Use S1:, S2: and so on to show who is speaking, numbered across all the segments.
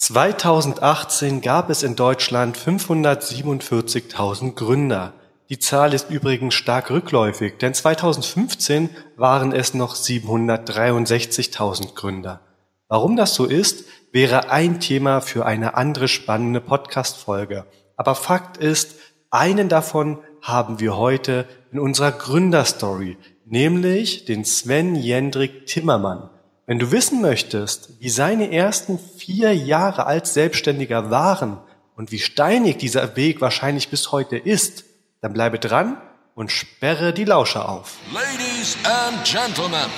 S1: 2018 gab es in Deutschland 547.000 Gründer. Die Zahl ist übrigens stark rückläufig, denn 2015 waren es noch 763.000 Gründer. Warum das so ist, wäre ein Thema für eine andere spannende Podcast-Folge. Aber Fakt ist, einen davon haben wir heute in unserer Gründerstory, nämlich den Sven Jendrik Timmermann. Wenn du wissen möchtest, wie seine ersten vier Jahre als Selbstständiger waren und wie steinig dieser Weg wahrscheinlich bis heute ist, dann bleibe dran und sperre die Lauscher auf.
S2: Ladies and Gentlemen,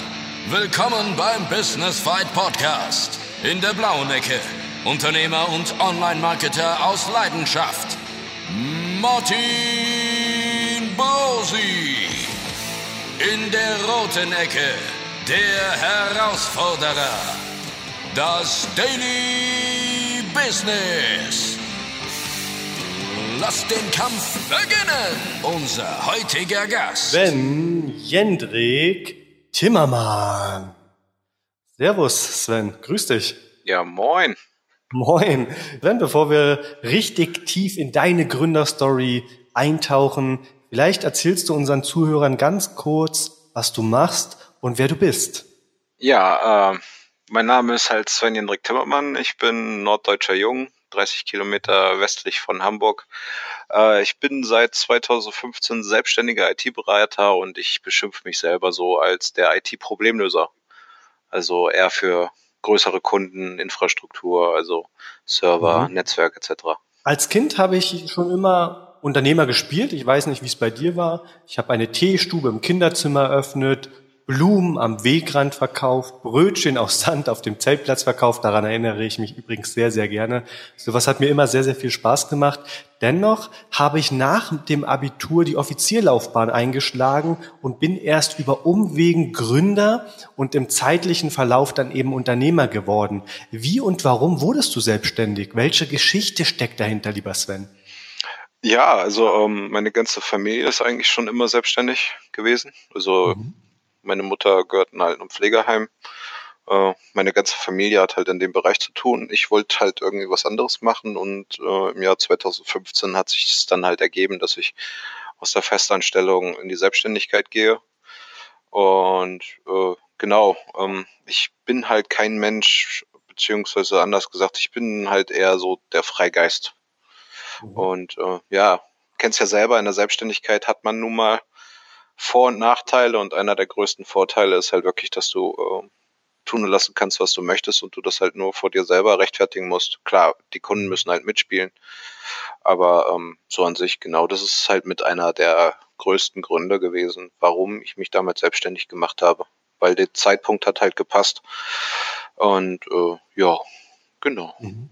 S2: willkommen beim Business Fight Podcast. In der blauen Ecke, Unternehmer und Online-Marketer aus Leidenschaft, Martin Bosi. In der roten Ecke, der Herausforderer. Das Daily Business. Lasst den Kampf beginnen. Unser heutiger Gast.
S1: Sven Jendrik Timmermann. Servus, Sven. Grüß dich.
S3: Ja, moin.
S1: Moin. Sven, bevor wir richtig tief in deine Gründerstory eintauchen, vielleicht erzählst du unseren Zuhörern ganz kurz, was du machst und wer du bist.
S3: Ja, äh, mein Name ist halt Sven Jendrik Timmermann. Ich bin norddeutscher Jung, 30 Kilometer westlich von Hamburg. Äh, ich bin seit 2015 selbstständiger IT-Berater und ich beschimpfe mich selber so als der IT-Problemlöser. Also eher für größere Kunden, Infrastruktur, also Server, mhm. Netzwerk etc.
S1: Als Kind habe ich schon immer Unternehmer gespielt. Ich weiß nicht, wie es bei dir war. Ich habe eine Teestube im Kinderzimmer eröffnet, Blumen am Wegrand verkauft, Brötchen aus Sand auf dem Zeltplatz verkauft. Daran erinnere ich mich übrigens sehr, sehr gerne. Sowas hat mir immer sehr, sehr viel Spaß gemacht. Dennoch habe ich nach dem Abitur die Offizierlaufbahn eingeschlagen und bin erst über Umwegen Gründer und im zeitlichen Verlauf dann eben Unternehmer geworden. Wie und warum wurdest du selbstständig? Welche Geschichte steckt dahinter, lieber Sven?
S3: Ja, also ähm, meine ganze Familie ist eigentlich schon immer selbstständig gewesen. Also mhm meine Mutter gehört in halt einem Pflegeheim. Äh, meine ganze Familie hat halt in dem Bereich zu tun. Ich wollte halt irgendwie was anderes machen und äh, im Jahr 2015 hat sich es dann halt ergeben, dass ich aus der Festanstellung in die Selbstständigkeit gehe. Und äh, genau, ähm, ich bin halt kein Mensch, beziehungsweise anders gesagt, ich bin halt eher so der Freigeist. Mhm. Und äh, ja, kennst ja selber, in der Selbstständigkeit hat man nun mal vor- und Nachteile und einer der größten Vorteile ist halt wirklich, dass du äh, tun und lassen kannst, was du möchtest und du das halt nur vor dir selber rechtfertigen musst. Klar, die Kunden müssen halt mitspielen, aber ähm, so an sich, genau, das ist halt mit einer der größten Gründe gewesen, warum ich mich damals selbstständig gemacht habe, weil der Zeitpunkt hat halt gepasst und äh, ja, genau.
S1: Mhm.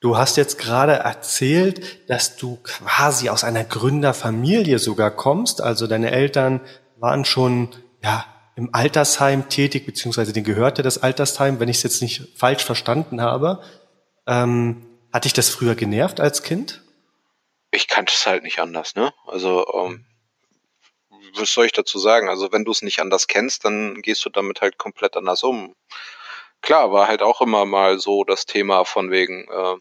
S1: Du hast jetzt gerade erzählt, dass du quasi aus einer Gründerfamilie sogar kommst. Also deine Eltern waren schon ja, im Altersheim tätig, beziehungsweise den gehörte das Altersheim, wenn ich es jetzt nicht falsch verstanden habe. Ähm, hat dich das früher genervt als Kind?
S3: Ich kannte es halt nicht anders, ne? Also, ähm, was soll ich dazu sagen? Also, wenn du es nicht anders kennst, dann gehst du damit halt komplett anders um. Klar, war halt auch immer mal so das Thema von wegen, äh,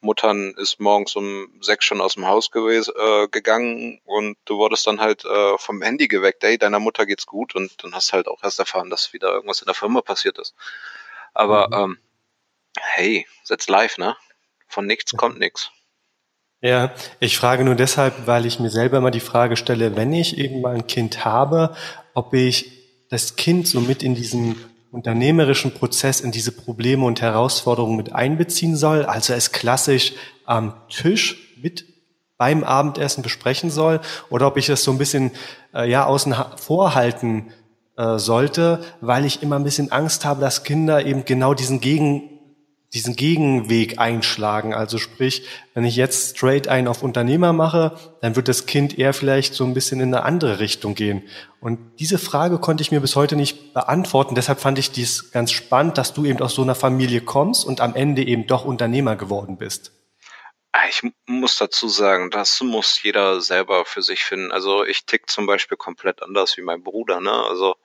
S3: Muttern ist morgens um sechs schon aus dem Haus gewesen, äh, gegangen und du wurdest dann halt äh, vom Handy geweckt, ey, deiner Mutter geht's gut und dann hast du halt auch erst erfahren, dass wieder irgendwas in der Firma passiert ist. Aber mhm. ähm, hey, setz live, ne? Von nichts kommt nichts.
S1: Ja, ich frage nur deshalb, weil ich mir selber immer die Frage stelle, wenn ich irgendwann ein Kind habe, ob ich das Kind so mit in diesen unternehmerischen Prozess in diese Probleme und Herausforderungen mit einbeziehen soll, also es klassisch am Tisch mit beim Abendessen besprechen soll, oder ob ich es so ein bisschen äh, ja außen vorhalten äh, sollte, weil ich immer ein bisschen Angst habe, dass Kinder eben genau diesen Gegen diesen Gegenweg einschlagen. Also sprich, wenn ich jetzt straight einen auf Unternehmer mache, dann wird das Kind eher vielleicht so ein bisschen in eine andere Richtung gehen. Und diese Frage konnte ich mir bis heute nicht beantworten. Deshalb fand ich dies ganz spannend, dass du eben aus so einer Familie kommst und am Ende eben doch Unternehmer geworden bist.
S3: Ah, ich muss dazu sagen, das muss jeder selber für sich finden. Also ich tick zum Beispiel komplett anders wie mein Bruder. Ne? Also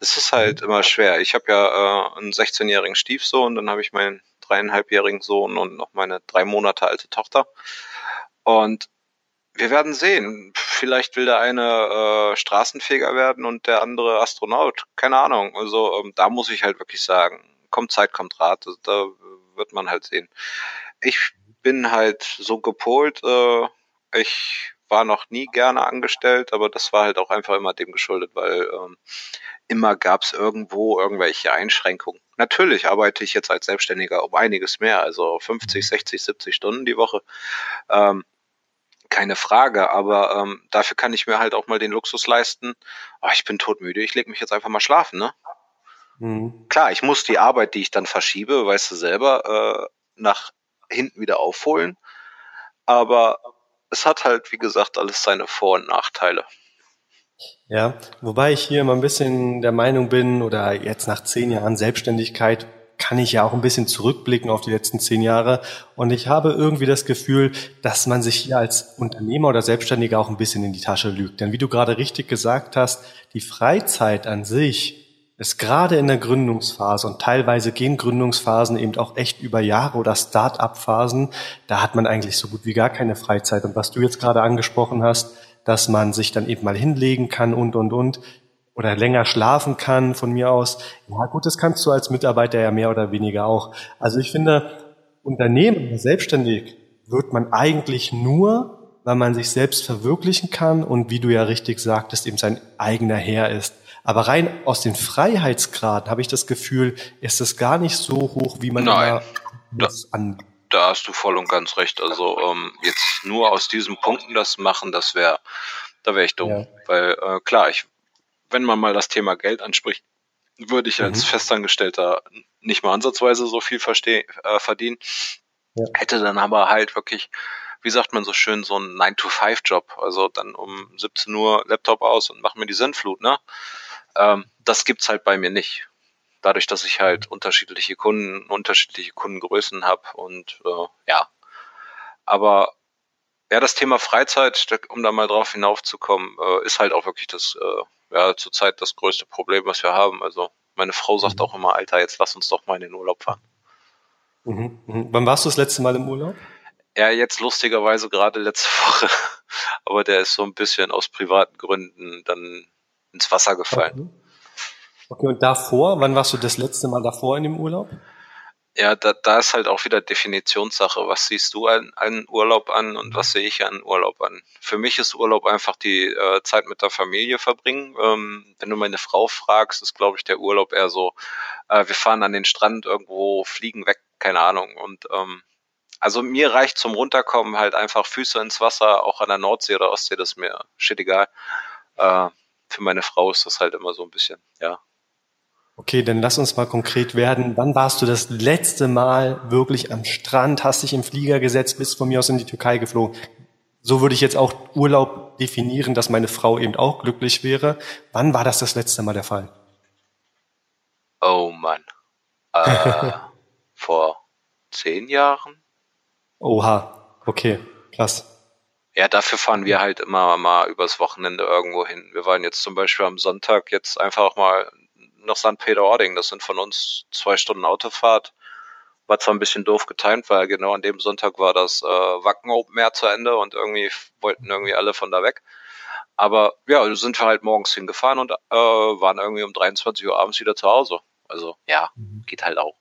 S3: es ist halt mhm. immer schwer. Ich habe ja äh, einen 16-jährigen Stiefsohn, dann habe ich meinen dreieinhalbjährigen Sohn und noch meine drei Monate alte Tochter. Und wir werden sehen. Vielleicht will der eine äh, Straßenfeger werden und der andere Astronaut. Keine Ahnung. Also ähm, da muss ich halt wirklich sagen, kommt Zeit, kommt Rat. Also, da wird man halt sehen. Ich bin halt so gepolt. Äh, ich war noch nie gerne angestellt, aber das war halt auch einfach immer dem geschuldet, weil ähm, immer gab es irgendwo irgendwelche Einschränkungen. Natürlich arbeite ich jetzt als Selbstständiger um einiges mehr, also 50, 60, 70 Stunden die Woche. Ähm, keine Frage, aber ähm, dafür kann ich mir halt auch mal den Luxus leisten. Oh, ich bin todmüde, ich lege mich jetzt einfach mal schlafen, ne? Mhm. Klar, ich muss die Arbeit, die ich dann verschiebe, weißt du selber, äh, nach hinten wieder aufholen. Aber es hat halt, wie gesagt, alles seine Vor- und Nachteile.
S1: Ja, wobei ich hier immer ein bisschen der Meinung bin, oder jetzt nach zehn Jahren Selbstständigkeit kann ich ja auch ein bisschen zurückblicken auf die letzten zehn Jahre. Und ich habe irgendwie das Gefühl, dass man sich hier als Unternehmer oder Selbstständiger auch ein bisschen in die Tasche lügt. Denn wie du gerade richtig gesagt hast, die Freizeit an sich ist gerade in der Gründungsphase und teilweise gehen Gründungsphasen eben auch echt über Jahre oder Start-up-Phasen. Da hat man eigentlich so gut wie gar keine Freizeit. Und was du jetzt gerade angesprochen hast, dass man sich dann eben mal hinlegen kann und, und, und oder länger schlafen kann von mir aus. Ja gut, das kannst du als Mitarbeiter ja mehr oder weniger auch. Also ich finde, Unternehmen, selbstständig wird man eigentlich nur, weil man sich selbst verwirklichen kann und wie du ja richtig sagtest, eben sein eigener Herr ist. Aber rein aus den Freiheitsgraden habe ich das Gefühl, ist es gar nicht so hoch, wie man
S3: Nein, da, da hast du voll und ganz recht. Also ähm, jetzt nur aus diesen Punkten das machen, das wäre, da wäre ich dumm. Ja. Weil äh, klar, ich wenn man mal das Thema Geld anspricht, würde ich als mhm. Festangestellter nicht mal ansatzweise so viel versteh, äh, verdienen. Ja. Hätte dann aber halt wirklich, wie sagt man so schön, so einen 9-to-5-Job. Also dann um 17 Uhr Laptop aus und machen mir die Sinnflut, ne? Ähm, das gibt's halt bei mir nicht. Dadurch, dass ich halt unterschiedliche Kunden, unterschiedliche Kundengrößen habe und äh, ja. Aber ja, das Thema Freizeit, um da mal drauf hinaufzukommen, äh, ist halt auch wirklich das äh, ja, zurzeit das größte Problem, was wir haben. Also meine Frau sagt mhm. auch immer, Alter, jetzt lass uns doch mal in den Urlaub fahren.
S1: Mhm. Mhm. Wann warst du das letzte Mal im Urlaub?
S3: Ja, jetzt lustigerweise gerade letzte Woche. Aber der ist so ein bisschen aus privaten Gründen dann ins Wasser gefallen.
S1: Okay. Okay, und davor, wann warst du das letzte Mal davor in dem Urlaub?
S3: Ja, da, da ist halt auch wieder Definitionssache. Was siehst du an, an Urlaub an und was sehe ich an Urlaub an? Für mich ist Urlaub einfach die äh, Zeit mit der Familie verbringen. Ähm, wenn du meine Frau fragst, ist, glaube ich, der Urlaub eher so, äh, wir fahren an den Strand irgendwo, fliegen weg, keine Ahnung. Und ähm, also mir reicht zum Runterkommen halt einfach Füße ins Wasser, auch an der Nordsee oder Ostsee, das ist mir shit egal. Äh, für meine Frau ist das halt immer so ein bisschen, ja,
S1: Okay, dann lass uns mal konkret werden. Wann warst du das letzte Mal wirklich am Strand, hast dich im Flieger gesetzt, bist von mir aus in die Türkei geflogen? So würde ich jetzt auch Urlaub definieren, dass meine Frau eben auch glücklich wäre. Wann war das das letzte Mal der Fall?
S3: Oh Mann. Äh, vor zehn Jahren?
S1: Oha, okay, krass.
S3: Ja, dafür fahren wir halt immer mal übers Wochenende irgendwo hin. Wir waren jetzt zum Beispiel am Sonntag jetzt einfach mal nach St. Peter-Ording. Das sind von uns zwei Stunden Autofahrt. War zwar ein bisschen doof getimt, weil genau an dem Sonntag war das äh, Wacken Open Air zu Ende und irgendwie wollten irgendwie alle von da weg. Aber ja, sind wir halt morgens hingefahren und äh, waren irgendwie um 23 Uhr abends wieder zu Hause. Also ja, mhm. geht halt auch.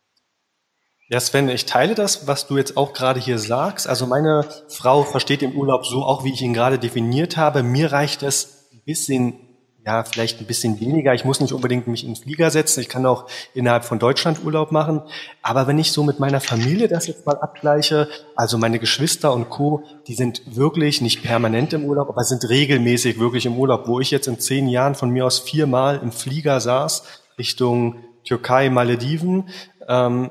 S1: Ja, Sven, ich teile das, was du jetzt auch gerade hier sagst. Also meine Frau versteht den Urlaub so, auch wie ich ihn gerade definiert habe. Mir reicht es ein bisschen ja, vielleicht ein bisschen weniger. Ich muss nicht unbedingt mich in den Flieger setzen. Ich kann auch innerhalb von Deutschland Urlaub machen. Aber wenn ich so mit meiner Familie das jetzt mal abgleiche, also meine Geschwister und Co., die sind wirklich nicht permanent im Urlaub, aber sind regelmäßig wirklich im Urlaub, wo ich jetzt in zehn Jahren von mir aus viermal im Flieger saß, Richtung Türkei, Malediven, ähm,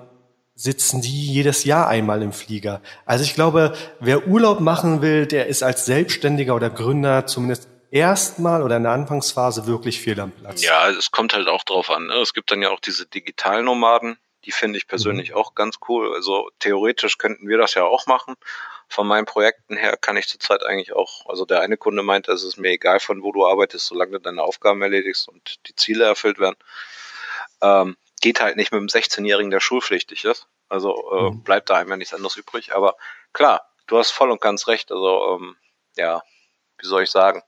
S1: sitzen die jedes Jahr einmal im Flieger. Also ich glaube, wer Urlaub machen will, der ist als Selbstständiger oder Gründer zumindest erstmal oder in der Anfangsphase wirklich fehl am Platz.
S3: Ja, es kommt halt auch drauf an. Ne? Es gibt dann ja auch diese Digitalnomaden, die finde ich persönlich mhm. auch ganz cool. Also theoretisch könnten wir das ja auch machen. Von meinen Projekten her kann ich zurzeit eigentlich auch, also der eine Kunde meint, es ist mir egal, von wo du arbeitest, solange du deine Aufgaben erledigst und die Ziele erfüllt werden. Ähm, geht halt nicht mit einem 16-Jährigen, der schulpflichtig ist. Also äh, mhm. bleibt da einem ja nichts anderes übrig. Aber klar, du hast voll und ganz recht. Also ähm, ja, wie soll ich sagen?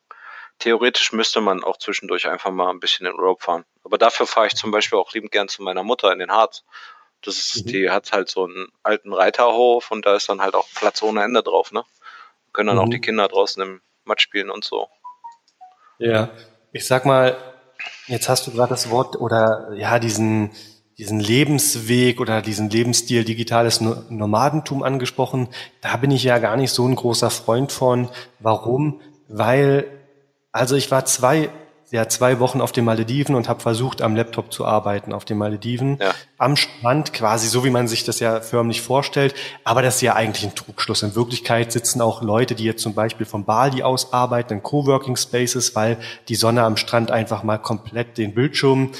S3: Theoretisch müsste man auch zwischendurch einfach mal ein bisschen in Urlaub fahren. Aber dafür fahre ich zum Beispiel auch liebend gern zu meiner Mutter in den Harz. Das ist, mhm. die hat halt so einen alten Reiterhof und da ist dann halt auch Platz ohne Ende drauf, ne? Können dann mhm. auch die Kinder draußen im Matsch spielen und so.
S1: Ja, ich sag mal, jetzt hast du gerade das Wort oder ja, diesen, diesen Lebensweg oder diesen Lebensstil digitales Nomadentum angesprochen. Da bin ich ja gar nicht so ein großer Freund von. Warum? Weil, also ich war zwei ja zwei Wochen auf den Malediven und habe versucht, am Laptop zu arbeiten auf den Malediven. Ja. Am Strand quasi, so wie man sich das ja förmlich vorstellt. Aber das ist ja eigentlich ein Trugschluss. In Wirklichkeit sitzen auch Leute, die jetzt zum Beispiel von Bali aus arbeiten, in Coworking Spaces, weil die Sonne am Strand einfach mal komplett den Bildschirm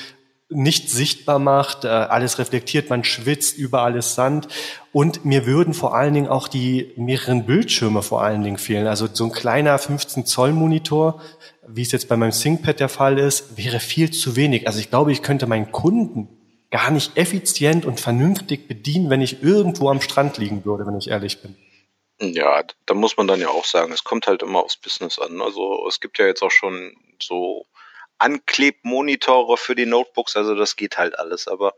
S1: nicht sichtbar macht, äh, alles reflektiert, man schwitzt, überall ist Sand. Und mir würden vor allen Dingen auch die mehreren Bildschirme vor allen Dingen fehlen. Also so ein kleiner 15 Zoll Monitor wie es jetzt bei meinem ThinkPad der Fall ist, wäre viel zu wenig. Also ich glaube, ich könnte meinen Kunden gar nicht effizient und vernünftig bedienen, wenn ich irgendwo am Strand liegen würde, wenn ich ehrlich bin.
S3: Ja, da muss man dann ja auch sagen, es kommt halt immer aufs Business an. Also es gibt ja jetzt auch schon so Anklebmonitore für die Notebooks, also das geht halt alles. Aber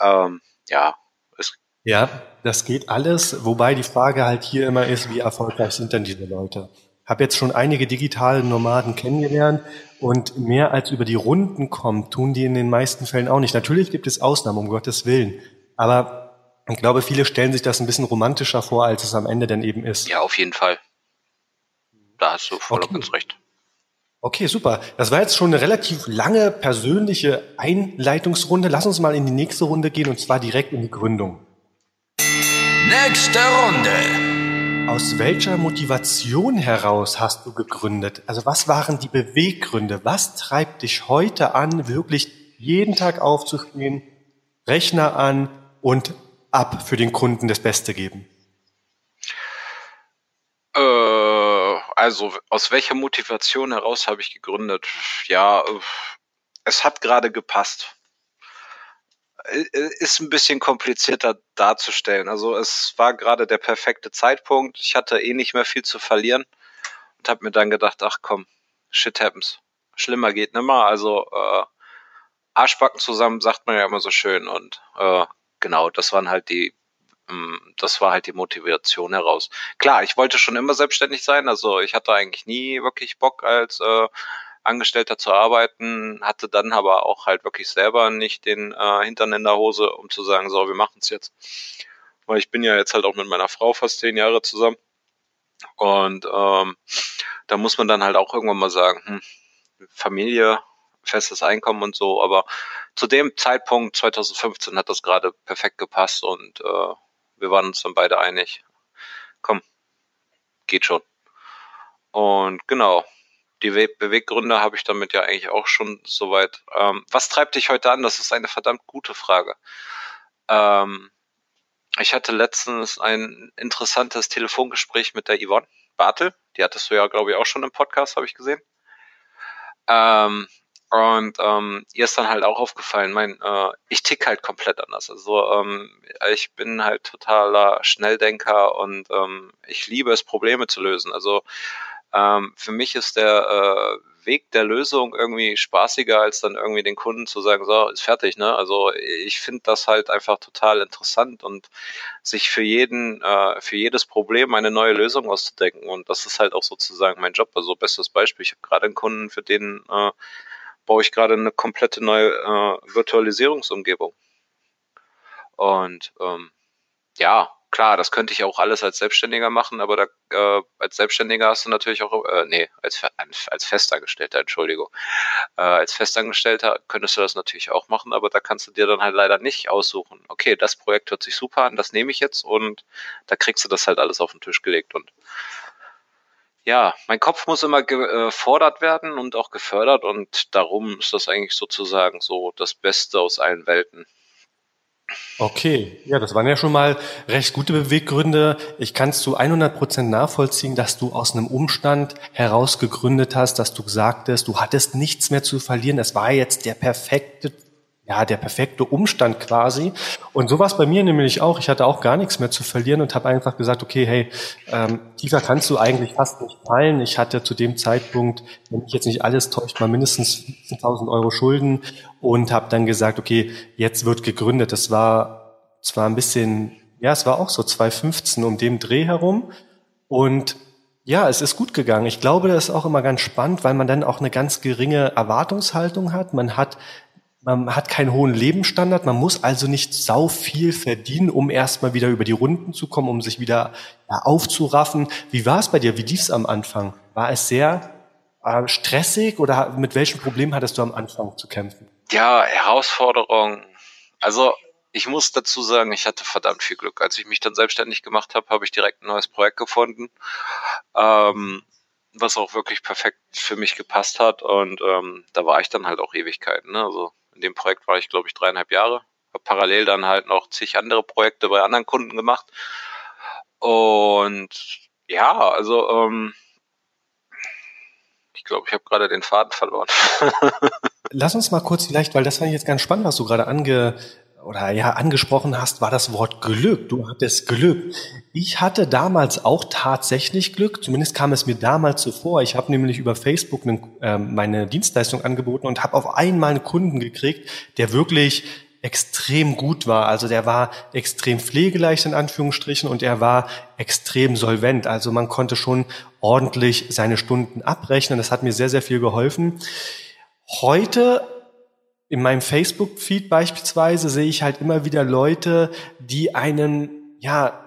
S3: ähm, ja,
S1: es ja, das geht alles, wobei die Frage halt hier immer ist, wie erfolgreich sind denn diese Leute? habe jetzt schon einige digitale Nomaden kennengelernt und mehr als über die Runden kommt, tun die in den meisten Fällen auch nicht. Natürlich gibt es Ausnahmen, um Gottes Willen. Aber ich glaube, viele stellen sich das ein bisschen romantischer vor, als es am Ende dann eben ist.
S3: Ja, auf jeden Fall. Da hast du voll okay. ganz recht.
S1: Okay, super. Das war jetzt schon eine relativ lange persönliche Einleitungsrunde. Lass uns mal in die nächste Runde gehen und zwar direkt in die Gründung.
S2: Nächste Runde.
S1: Aus welcher Motivation heraus hast du gegründet? Also was waren die Beweggründe? Was treibt dich heute an, wirklich jeden Tag aufzustehen, Rechner an und ab für den Kunden das Beste geben?
S3: Äh, also aus welcher Motivation heraus habe ich gegründet? Ja, es hat gerade gepasst. Ist ein bisschen komplizierter darzustellen. Also es war gerade der perfekte Zeitpunkt. Ich hatte eh nicht mehr viel zu verlieren und habe mir dann gedacht, ach komm, shit happens. Schlimmer geht nimmer. Also äh, Arschbacken zusammen sagt man ja immer so schön und äh, genau, das waren halt die das war halt die Motivation heraus. Klar, ich wollte schon immer selbstständig sein, also ich hatte eigentlich nie wirklich Bock als äh, Angestellter zu arbeiten, hatte dann aber auch halt wirklich selber nicht den äh, Hintern in der Hose, um zu sagen, so, wir machen es jetzt. Weil ich bin ja jetzt halt auch mit meiner Frau fast zehn Jahre zusammen. Und ähm, da muss man dann halt auch irgendwann mal sagen, hm, Familie, festes Einkommen und so. Aber zu dem Zeitpunkt 2015 hat das gerade perfekt gepasst und äh, wir waren uns dann beide einig. Komm, geht schon. Und genau, die Beweggründe habe ich damit ja eigentlich auch schon soweit. Ähm, was treibt dich heute an? Das ist eine verdammt gute Frage. Ähm, ich hatte letztens ein interessantes Telefongespräch mit der Yvonne Bartel. Die hattest du ja, glaube ich, auch schon im Podcast, habe ich gesehen. Ähm, und ähm, ihr ist dann halt auch aufgefallen, mein, äh, ich tick halt komplett anders. Also ähm, ich bin halt totaler Schnelldenker und ähm, ich liebe es, Probleme zu lösen. Also ähm, für mich ist der äh, Weg der Lösung irgendwie spaßiger, als dann irgendwie den Kunden zu sagen, so, ist fertig, ne? Also ich finde das halt einfach total interessant und sich für jeden, äh, für jedes Problem eine neue Lösung auszudenken. Und das ist halt auch sozusagen mein Job. Also bestes Beispiel, ich habe gerade einen Kunden, für den äh, baue ich gerade eine komplette neue äh, Virtualisierungsumgebung. Und ähm, ja, klar, das könnte ich auch alles als Selbstständiger machen, aber da, äh, als Selbstständiger hast du natürlich auch, äh, nee, als, als Festangestellter, Entschuldigung. Äh, als Festangestellter könntest du das natürlich auch machen, aber da kannst du dir dann halt leider nicht aussuchen. Okay, das Projekt hört sich super an, das nehme ich jetzt und da kriegst du das halt alles auf den Tisch gelegt und ja, mein Kopf muss immer gefordert werden und auch gefördert und darum ist das eigentlich sozusagen so das Beste aus allen Welten.
S1: Okay, ja, das waren ja schon mal recht gute Beweggründe. Ich kann es zu 100 Prozent nachvollziehen, dass du aus einem Umstand heraus gegründet hast, dass du sagtest, du hattest nichts mehr zu verlieren. Es war jetzt der perfekte ja, der perfekte Umstand quasi. Und so war es bei mir nämlich auch. Ich hatte auch gar nichts mehr zu verlieren und habe einfach gesagt, okay, hey, ähm, tiefer kannst du eigentlich fast nicht fallen. Ich hatte zu dem Zeitpunkt, wenn mich jetzt nicht alles täuscht, mal mindestens 15.000 Euro Schulden und habe dann gesagt, okay, jetzt wird gegründet. Das war zwar ein bisschen, ja, es war auch so 2015 um dem Dreh herum und ja, es ist gut gegangen. Ich glaube, das ist auch immer ganz spannend, weil man dann auch eine ganz geringe Erwartungshaltung hat. Man hat man hat keinen hohen Lebensstandard, man muss also nicht sau viel verdienen, um erstmal wieder über die Runden zu kommen, um sich wieder aufzuraffen. Wie war es bei dir? Wie lief es am Anfang? War es sehr äh, stressig oder mit welchen Problemen hattest du am Anfang zu kämpfen?
S3: Ja, Herausforderung. Also ich muss dazu sagen, ich hatte verdammt viel Glück. Als ich mich dann selbstständig gemacht habe, habe ich direkt ein neues Projekt gefunden, ähm, was auch wirklich perfekt für mich gepasst hat. Und ähm, da war ich dann halt auch Ewigkeiten. Ne? Also in dem Projekt war ich, glaube ich, dreieinhalb Jahre. Habe parallel dann halt noch zig andere Projekte bei anderen Kunden gemacht. Und ja, also ähm, ich glaube, ich habe gerade den Faden verloren.
S1: Lass uns mal kurz vielleicht, weil das fand ich jetzt ganz spannend, was du gerade ange, oder ja angesprochen hast, war das Wort Glück. Du hattest Glück. Ich hatte damals auch tatsächlich Glück. Zumindest kam es mir damals so. Ich habe nämlich über Facebook eine, äh, meine Dienstleistung angeboten und habe auf einmal einen Kunden gekriegt, der wirklich extrem gut war. Also der war extrem pflegeleicht in Anführungsstrichen und er war extrem solvent. Also man konnte schon ordentlich seine Stunden abrechnen. Das hat mir sehr, sehr viel geholfen. Heute in meinem Facebook-Feed beispielsweise sehe ich halt immer wieder Leute, die einen, ja,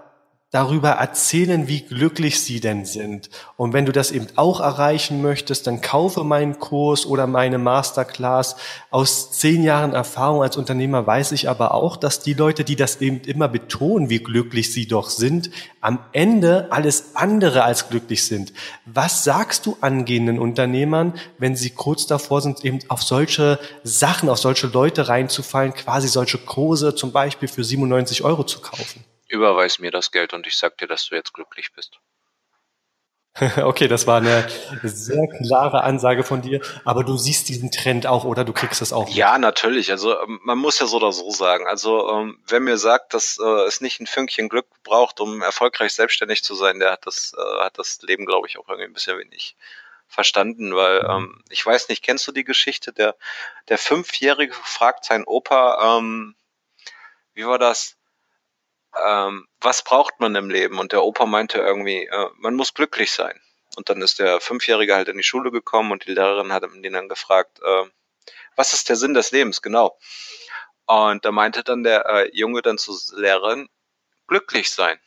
S1: darüber erzählen, wie glücklich sie denn sind. Und wenn du das eben auch erreichen möchtest, dann kaufe meinen Kurs oder meine Masterclass. Aus zehn Jahren Erfahrung als Unternehmer weiß ich aber auch, dass die Leute, die das eben immer betonen, wie glücklich sie doch sind, am Ende alles andere als glücklich sind. Was sagst du angehenden Unternehmern, wenn sie kurz davor sind, eben auf solche Sachen, auf solche Leute reinzufallen, quasi solche Kurse zum Beispiel für 97 Euro zu kaufen?
S3: Überweis mir das Geld und ich sag dir, dass du jetzt glücklich bist.
S1: Okay, das war eine sehr klare Ansage von dir, aber du siehst diesen Trend auch, oder du kriegst das auch?
S3: Mit. Ja, natürlich. Also ähm, man muss ja so oder so sagen. Also ähm, wer mir sagt, dass äh, es nicht ein Fünkchen Glück braucht, um erfolgreich selbstständig zu sein, der hat das, äh, hat das Leben, glaube ich, auch irgendwie ein bisschen wenig verstanden, weil mhm. ähm, ich weiß nicht, kennst du die Geschichte? Der, der Fünfjährige fragt seinen Opa, ähm, wie war das? Ähm, was braucht man im Leben? Und der Opa meinte irgendwie, äh, man muss glücklich sein. Und dann ist der Fünfjährige halt in die Schule gekommen und die Lehrerin hat ihn dann gefragt, äh, was ist der Sinn des Lebens? Genau. Und da meinte dann der äh, Junge dann zur Lehrerin, glücklich sein.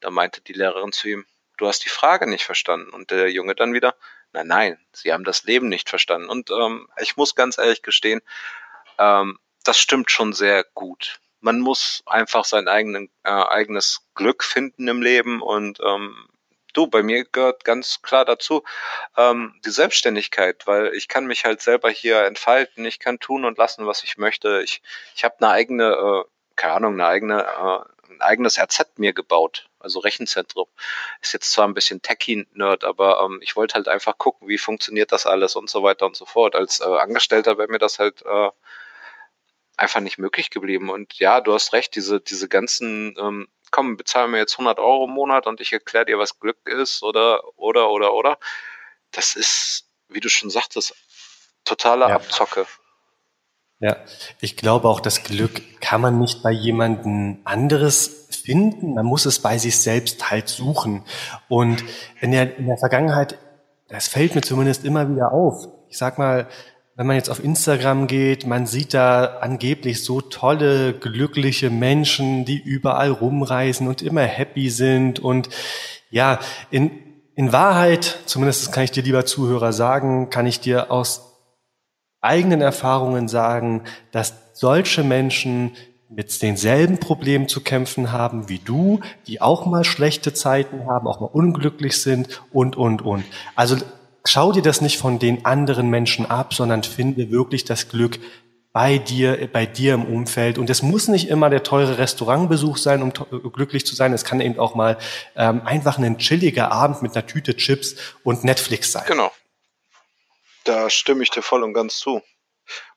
S3: Da meinte die Lehrerin zu ihm, du hast die Frage nicht verstanden. Und der Junge dann wieder, nein, nein, sie haben das Leben nicht verstanden. Und ähm, ich muss ganz ehrlich gestehen, ähm, das stimmt schon sehr gut man muss einfach sein eigenen, äh, eigenes Glück finden im Leben und ähm, du, bei mir gehört ganz klar dazu ähm, die Selbstständigkeit, weil ich kann mich halt selber hier entfalten, ich kann tun und lassen, was ich möchte. Ich, ich habe eine eigene, äh, keine Ahnung, eine eigene, äh, ein eigenes RZ mir gebaut, also Rechenzentrum. Ist jetzt zwar ein bisschen Techie-Nerd, aber ähm, ich wollte halt einfach gucken, wie funktioniert das alles und so weiter und so fort. Als äh, Angestellter wäre mir das halt äh, einfach nicht möglich geblieben. Und ja, du hast recht, diese, diese ganzen, ähm, komm, bezahl mir jetzt 100 Euro im Monat und ich erkläre dir, was Glück ist oder, oder, oder, oder. Das ist, wie du schon sagtest, totaler ja. Abzocke.
S1: Ja, ich glaube auch, das Glück kann man nicht bei jemandem anderes finden. Man muss es bei sich selbst halt suchen. Und in der, in der Vergangenheit, das fällt mir zumindest immer wieder auf. Ich sag mal, wenn man jetzt auf Instagram geht, man sieht da angeblich so tolle, glückliche Menschen, die überall rumreisen und immer happy sind. Und ja, in, in Wahrheit, zumindest kann ich dir lieber Zuhörer sagen, kann ich dir aus eigenen Erfahrungen sagen, dass solche Menschen mit denselben Problemen zu kämpfen haben wie du, die auch mal schlechte Zeiten haben, auch mal unglücklich sind und, und, und. Also schau dir das nicht von den anderen Menschen ab, sondern finde wirklich das Glück bei dir, bei dir im Umfeld. Und es muss nicht immer der teure Restaurantbesuch sein, um glücklich zu sein. Es kann eben auch mal ähm, einfach ein chilliger Abend mit einer Tüte Chips und Netflix sein.
S3: Genau. Da stimme ich dir voll und ganz zu.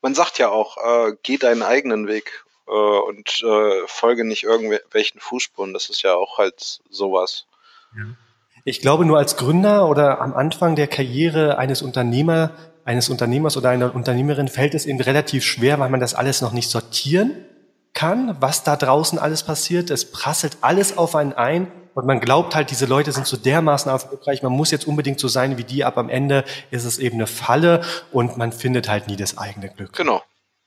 S3: man sagt ja auch, äh, geh deinen eigenen Weg äh, und äh, folge nicht irgendwelchen Fußspuren. Das ist ja auch halt sowas.
S1: Ich glaube, nur als Gründer oder am Anfang der Karriere eines Unternehmer, eines Unternehmers oder einer Unternehmerin fällt es eben relativ schwer, weil man das alles noch nicht sortieren kann, was da draußen alles passiert. Es prasselt alles auf einen ein und man glaubt halt, diese Leute sind so dermaßen erfolgreich, man muss jetzt unbedingt so sein wie die, aber am Ende ist es eben eine Falle und man findet halt nie das eigene Glück.
S3: Genau.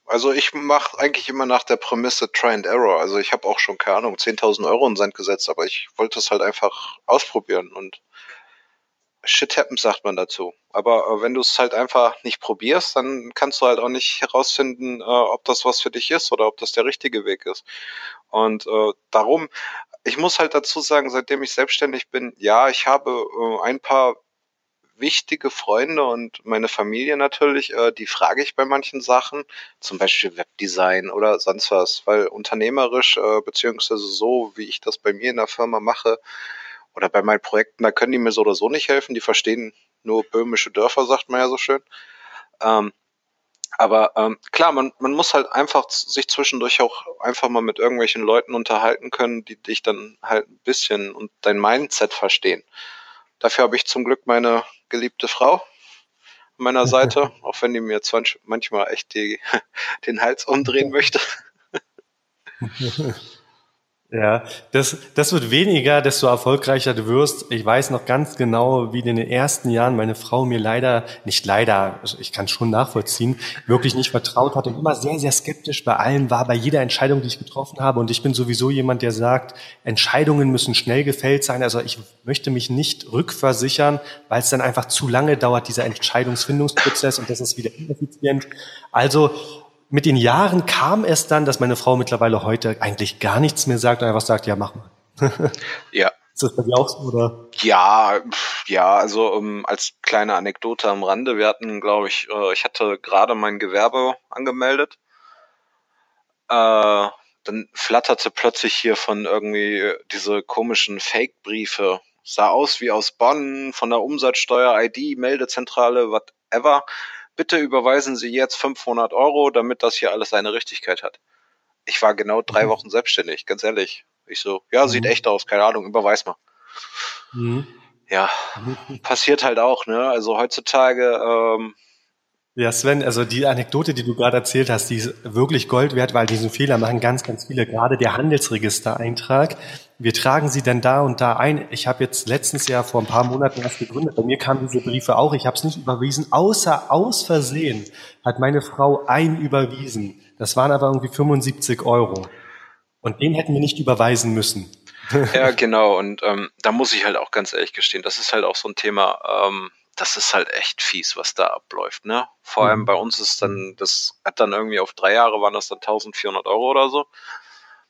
S3: Also ich mache eigentlich immer nach der Prämisse Try and Error. Also ich habe auch schon, keine Ahnung, 10.000 Euro in Sand gesetzt, aber ich wollte es halt einfach ausprobieren und Shit happens, sagt man dazu. Aber äh, wenn du es halt einfach nicht probierst, dann kannst du halt auch nicht herausfinden, äh, ob das was für dich ist oder ob das der richtige Weg ist. Und äh, darum, ich muss halt dazu sagen, seitdem ich selbstständig bin, ja, ich habe äh, ein paar wichtige Freunde und meine Familie natürlich, äh, die frage ich bei manchen Sachen, zum Beispiel Webdesign oder sonst was, weil unternehmerisch, äh, beziehungsweise so, wie ich das bei mir in der Firma mache oder bei meinen Projekten, da können die mir so oder so nicht helfen, die verstehen nur böhmische Dörfer, sagt man ja so schön. Ähm, aber ähm, klar, man, man muss halt einfach sich zwischendurch auch einfach mal mit irgendwelchen Leuten unterhalten können, die dich dann halt ein bisschen und dein Mindset verstehen. Dafür habe ich zum Glück meine geliebte Frau an meiner Seite, auch wenn die mir manchmal echt die, den Hals umdrehen möchte.
S1: Ja, das, das wird weniger, desto erfolgreicher du wirst. Ich weiß noch ganz genau, wie in den ersten Jahren meine Frau mir leider, nicht leider, ich kann schon nachvollziehen, wirklich nicht vertraut hat und immer sehr, sehr skeptisch bei allem war, bei jeder Entscheidung, die ich getroffen habe. Und ich bin sowieso jemand, der sagt, Entscheidungen müssen schnell gefällt sein. Also ich möchte mich nicht rückversichern, weil es dann einfach zu lange dauert, dieser Entscheidungsfindungsprozess und das ist wieder ineffizient. Also mit den Jahren kam es dann, dass meine Frau mittlerweile heute eigentlich gar nichts mehr sagt und einfach sagt, ja, mach mal.
S3: ja.
S1: Ist das bei dir auch so, oder?
S3: Ja, ja, also um, als kleine Anekdote am Rande, wir hatten, glaube ich, äh, ich hatte gerade mein Gewerbe angemeldet. Äh, dann flatterte plötzlich hier von irgendwie diese komischen Fake-Briefe. Sah aus wie aus Bonn, von der Umsatzsteuer, ID, Meldezentrale, whatever bitte überweisen Sie jetzt 500 Euro, damit das hier alles seine Richtigkeit hat. Ich war genau drei mhm. Wochen selbstständig, ganz ehrlich. Ich so, ja, mhm. sieht echt aus, keine Ahnung, überweis mal. Mhm. Ja, mhm. passiert halt auch, ne? Also heutzutage, ähm,
S1: ja, Sven, also die Anekdote, die du gerade erzählt hast, die ist wirklich Gold wert, weil diesen Fehler machen ganz, ganz viele, gerade der Handelsregistereintrag. Wir tragen sie denn da und da ein. Ich habe jetzt letztens ja vor ein paar Monaten erst gegründet. Bei mir kamen diese Briefe auch. Ich habe es nicht überwiesen, außer aus Versehen hat meine Frau ein überwiesen. Das waren aber irgendwie 75 Euro. Und den hätten wir nicht überweisen müssen.
S3: Ja, genau. Und ähm, da muss ich halt auch ganz ehrlich gestehen, das ist halt auch so ein Thema. Ähm, das ist halt echt fies, was da abläuft, ne? Vor allem mhm. bei uns ist dann, das hat dann irgendwie auf drei Jahre waren das dann 1400 Euro oder so.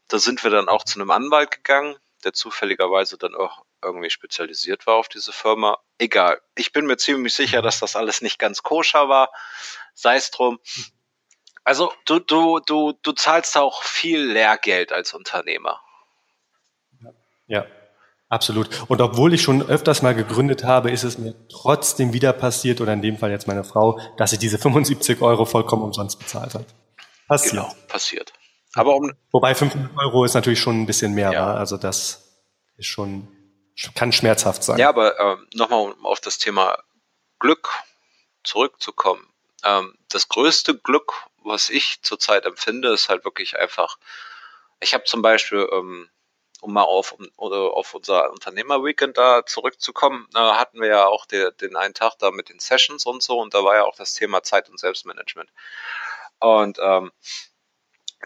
S3: Da sind wir dann auch zu einem Anwalt gegangen, der zufälligerweise dann auch irgendwie spezialisiert war auf diese Firma. Egal. Ich bin mir ziemlich sicher, dass das alles nicht ganz koscher war. Sei es drum. Also du, du, du, du zahlst auch viel Lehrgeld als Unternehmer.
S1: Ja, Absolut. Und obwohl ich schon öfters mal gegründet habe, ist es mir trotzdem wieder passiert, oder in dem Fall jetzt meine Frau, dass sie diese 75 Euro vollkommen umsonst bezahlt hat.
S3: Passiert. Genau, passiert.
S1: Aber um Wobei 500 Euro ist natürlich schon ein bisschen mehr, ja. also das ist schon, kann schmerzhaft sein.
S3: Ja, aber äh, nochmal um auf das Thema Glück zurückzukommen. Ähm, das größte Glück, was ich zurzeit empfinde, ist halt wirklich einfach, ich habe zum Beispiel ähm, um mal auf, auf unser Unternehmerweekend da zurückzukommen, äh, hatten wir ja auch der, den einen Tag da mit den Sessions und so und da war ja auch das Thema Zeit und Selbstmanagement. Und ähm,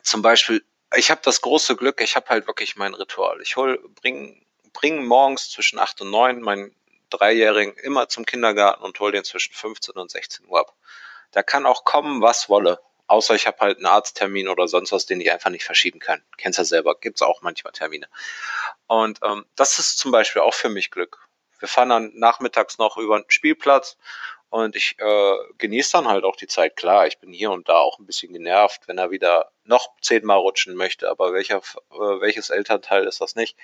S3: zum Beispiel, ich habe das große Glück, ich habe halt wirklich mein Ritual. Ich hol, bring, bring morgens zwischen 8 und 9 meinen Dreijährigen immer zum Kindergarten und hol den zwischen 15 und 16 Uhr ab. Da kann auch kommen, was wolle. Außer ich habe halt einen Arzttermin oder sonst was, den ich einfach nicht verschieben kann. Kennst ja selber, gibt's auch manchmal Termine. Und ähm, das ist zum Beispiel auch für mich Glück. Wir fahren dann nachmittags noch über den Spielplatz und ich äh, genieße dann halt auch die Zeit. Klar, ich bin hier und da auch ein bisschen genervt, wenn er wieder noch zehnmal rutschen möchte, aber welcher, äh, welches Elternteil ist das nicht?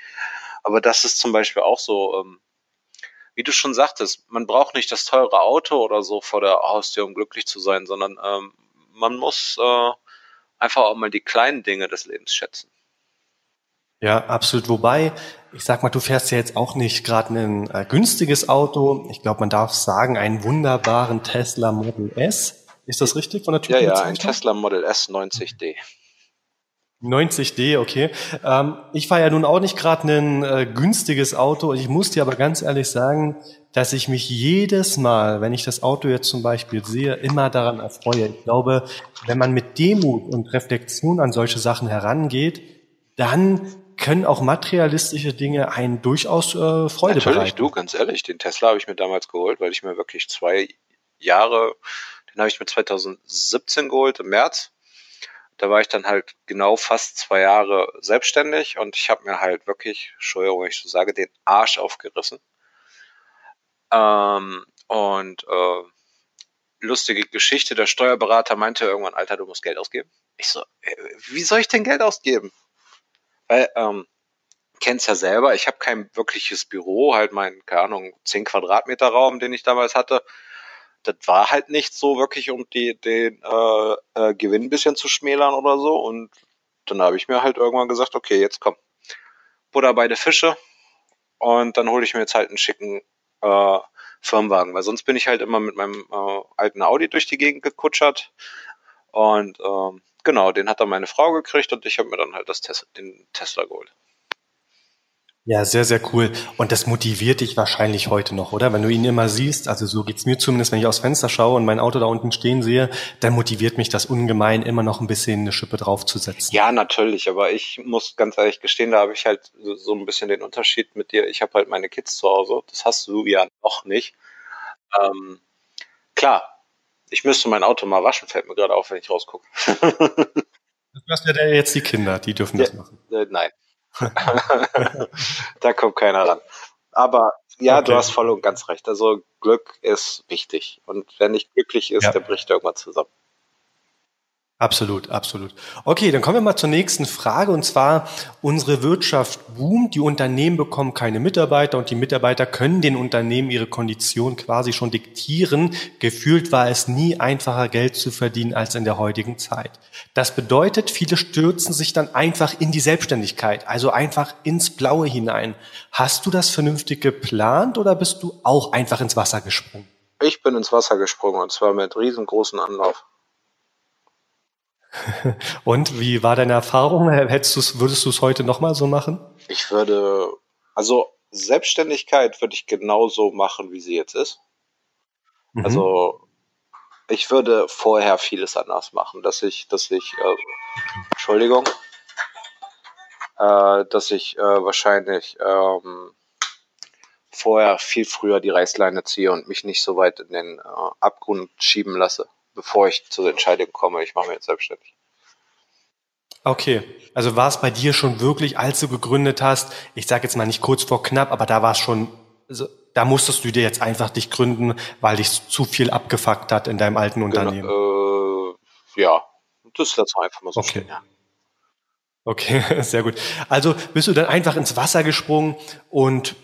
S3: Aber das ist zum Beispiel auch so, ähm, wie du schon sagtest, man braucht nicht das teure Auto oder so vor der Haustür, um glücklich zu sein, sondern ähm, man muss äh, einfach auch mal die kleinen Dinge des Lebens schätzen.
S1: Ja, absolut. Wobei, ich sag mal, du fährst ja jetzt auch nicht gerade ein äh, günstiges Auto. Ich glaube, man darf sagen, einen wunderbaren Tesla Model S. Ist das richtig
S3: von der Typ? Ja, ja, ein Tesla Model S 90D.
S1: 90D, okay. Ähm, ich fahre ja nun auch nicht gerade ein äh, günstiges Auto. Ich muss dir aber ganz ehrlich sagen, dass ich mich jedes Mal, wenn ich das Auto jetzt zum Beispiel sehe, immer daran erfreue. Ich glaube, wenn man mit Demut und Reflexion an solche Sachen herangeht, dann können auch materialistische Dinge einen durchaus äh, Freude
S3: Natürlich, bereiten. du, ganz ehrlich, den Tesla habe ich mir damals geholt, weil ich mir wirklich zwei Jahre, den habe ich mir 2017 geholt, im März da war ich dann halt genau fast zwei Jahre selbstständig und ich habe mir halt wirklich, Entschuldigung, wenn ich so sage, den Arsch aufgerissen. Ähm, und äh, lustige Geschichte, der Steuerberater meinte irgendwann, Alter, du musst Geld ausgeben. Ich so, äh, wie soll ich denn Geld ausgeben? Weil, ähm, kennst ja selber, ich habe kein wirkliches Büro, halt mein, keine Ahnung, 10 Quadratmeter Raum, den ich damals hatte das war halt nicht so wirklich, um die, den äh, äh, Gewinn ein bisschen zu schmälern oder so. Und dann habe ich mir halt irgendwann gesagt, okay, jetzt komm, Butter beide Fische. Und dann hole ich mir jetzt halt einen schicken äh, Firmenwagen, weil sonst bin ich halt immer mit meinem äh, alten Audi durch die Gegend gekutschert. Und ähm, genau, den hat dann meine Frau gekriegt und ich habe mir dann halt das Tes den Tesla geholt.
S1: Ja, sehr, sehr cool. Und das motiviert dich wahrscheinlich heute noch, oder? Wenn du ihn immer siehst, also so geht's mir zumindest, wenn ich aufs Fenster schaue und mein Auto da unten stehen sehe, dann motiviert mich das ungemein, immer noch ein bisschen eine Schippe draufzusetzen.
S3: Ja, natürlich, aber ich muss ganz ehrlich gestehen, da habe ich halt so ein bisschen den Unterschied mit dir. Ich habe halt meine Kids zu Hause, das hast du ja noch nicht. Ähm, klar, ich müsste mein Auto mal waschen, fällt mir gerade auf, wenn ich rausgucke.
S1: das ja jetzt die Kinder, die dürfen das machen.
S3: Äh, nein. da kommt keiner ran. Aber ja, okay. du hast voll und ganz recht. Also Glück ist wichtig. Und wer nicht glücklich ist, ja. der bricht irgendwann zusammen.
S1: Absolut, absolut. Okay, dann kommen wir mal zur nächsten Frage und zwar unsere Wirtschaft boomt, die Unternehmen bekommen keine Mitarbeiter und die Mitarbeiter können den Unternehmen ihre Kondition quasi schon diktieren. Gefühlt war es nie einfacher Geld zu verdienen als in der heutigen Zeit. Das bedeutet, viele stürzen sich dann einfach in die Selbstständigkeit, also einfach ins Blaue hinein. Hast du das vernünftig geplant oder bist du auch einfach ins Wasser gesprungen?
S3: Ich bin ins Wasser gesprungen und zwar mit riesengroßen Anlauf.
S1: Und wie war deine Erfahrung? Hättest du's, würdest du es heute nochmal so machen?
S3: Ich würde, also Selbstständigkeit würde ich genauso machen, wie sie jetzt ist. Mhm. Also ich würde vorher vieles anders machen, dass ich, dass ich, äh, Entschuldigung, äh, dass ich äh, wahrscheinlich ähm, vorher viel früher die Reißleine ziehe und mich nicht so weit in den äh, Abgrund schieben lasse bevor ich zur Entscheidung komme, ich mache mich jetzt selbstständig.
S1: Okay, also war es bei dir schon wirklich, als du gegründet hast, ich sage jetzt mal nicht kurz vor knapp, aber da war es schon, also, da musstest du dir jetzt einfach dich gründen, weil dich zu viel abgefuckt hat in deinem alten genau, Unternehmen.
S3: Genau, äh, ja, das ist jetzt einfach mal so
S1: okay. stehen, ja. Okay, sehr gut. Also bist du dann einfach ins Wasser gesprungen und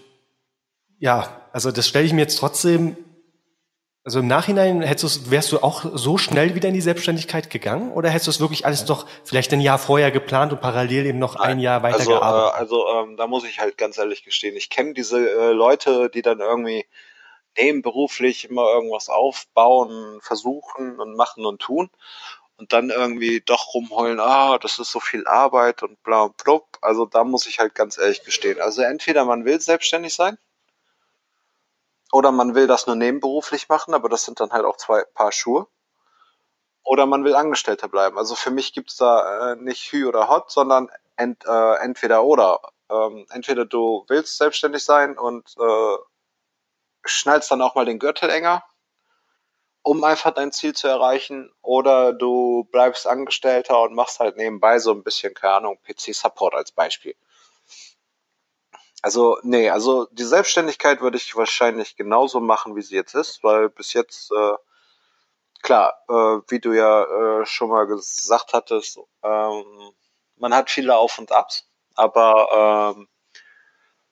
S1: ja, also das stelle ich mir jetzt trotzdem also im Nachhinein hättest du, wärst du auch so schnell wieder in die Selbstständigkeit gegangen oder hättest du es wirklich alles doch vielleicht ein Jahr vorher geplant und parallel eben noch ein Jahr weiter
S3: also? Äh, also ähm, da muss ich halt ganz ehrlich gestehen, ich kenne diese äh, Leute, die dann irgendwie nebenberuflich immer irgendwas aufbauen, versuchen und machen und tun und dann irgendwie doch rumheulen, ah, das ist so viel Arbeit und bla und blub. Also da muss ich halt ganz ehrlich gestehen. Also entweder man will selbstständig sein oder man will das nur nebenberuflich machen, aber das sind dann halt auch zwei Paar Schuhe. Oder man will Angestellter bleiben. Also für mich gibt's da äh, nicht Hü oder Hot, sondern ent, äh, entweder oder. Ähm, entweder du willst selbstständig sein und äh, schnallst dann auch mal den Gürtel enger, um einfach dein Ziel zu erreichen, oder du bleibst Angestellter und machst halt nebenbei so ein bisschen, keine Ahnung, PC-Support als Beispiel. Also, nee, also die Selbstständigkeit würde ich wahrscheinlich genauso machen, wie sie jetzt ist, weil bis jetzt, äh, klar, äh, wie du ja äh, schon mal gesagt hattest, ähm, man hat viele Auf und Abs, aber ähm,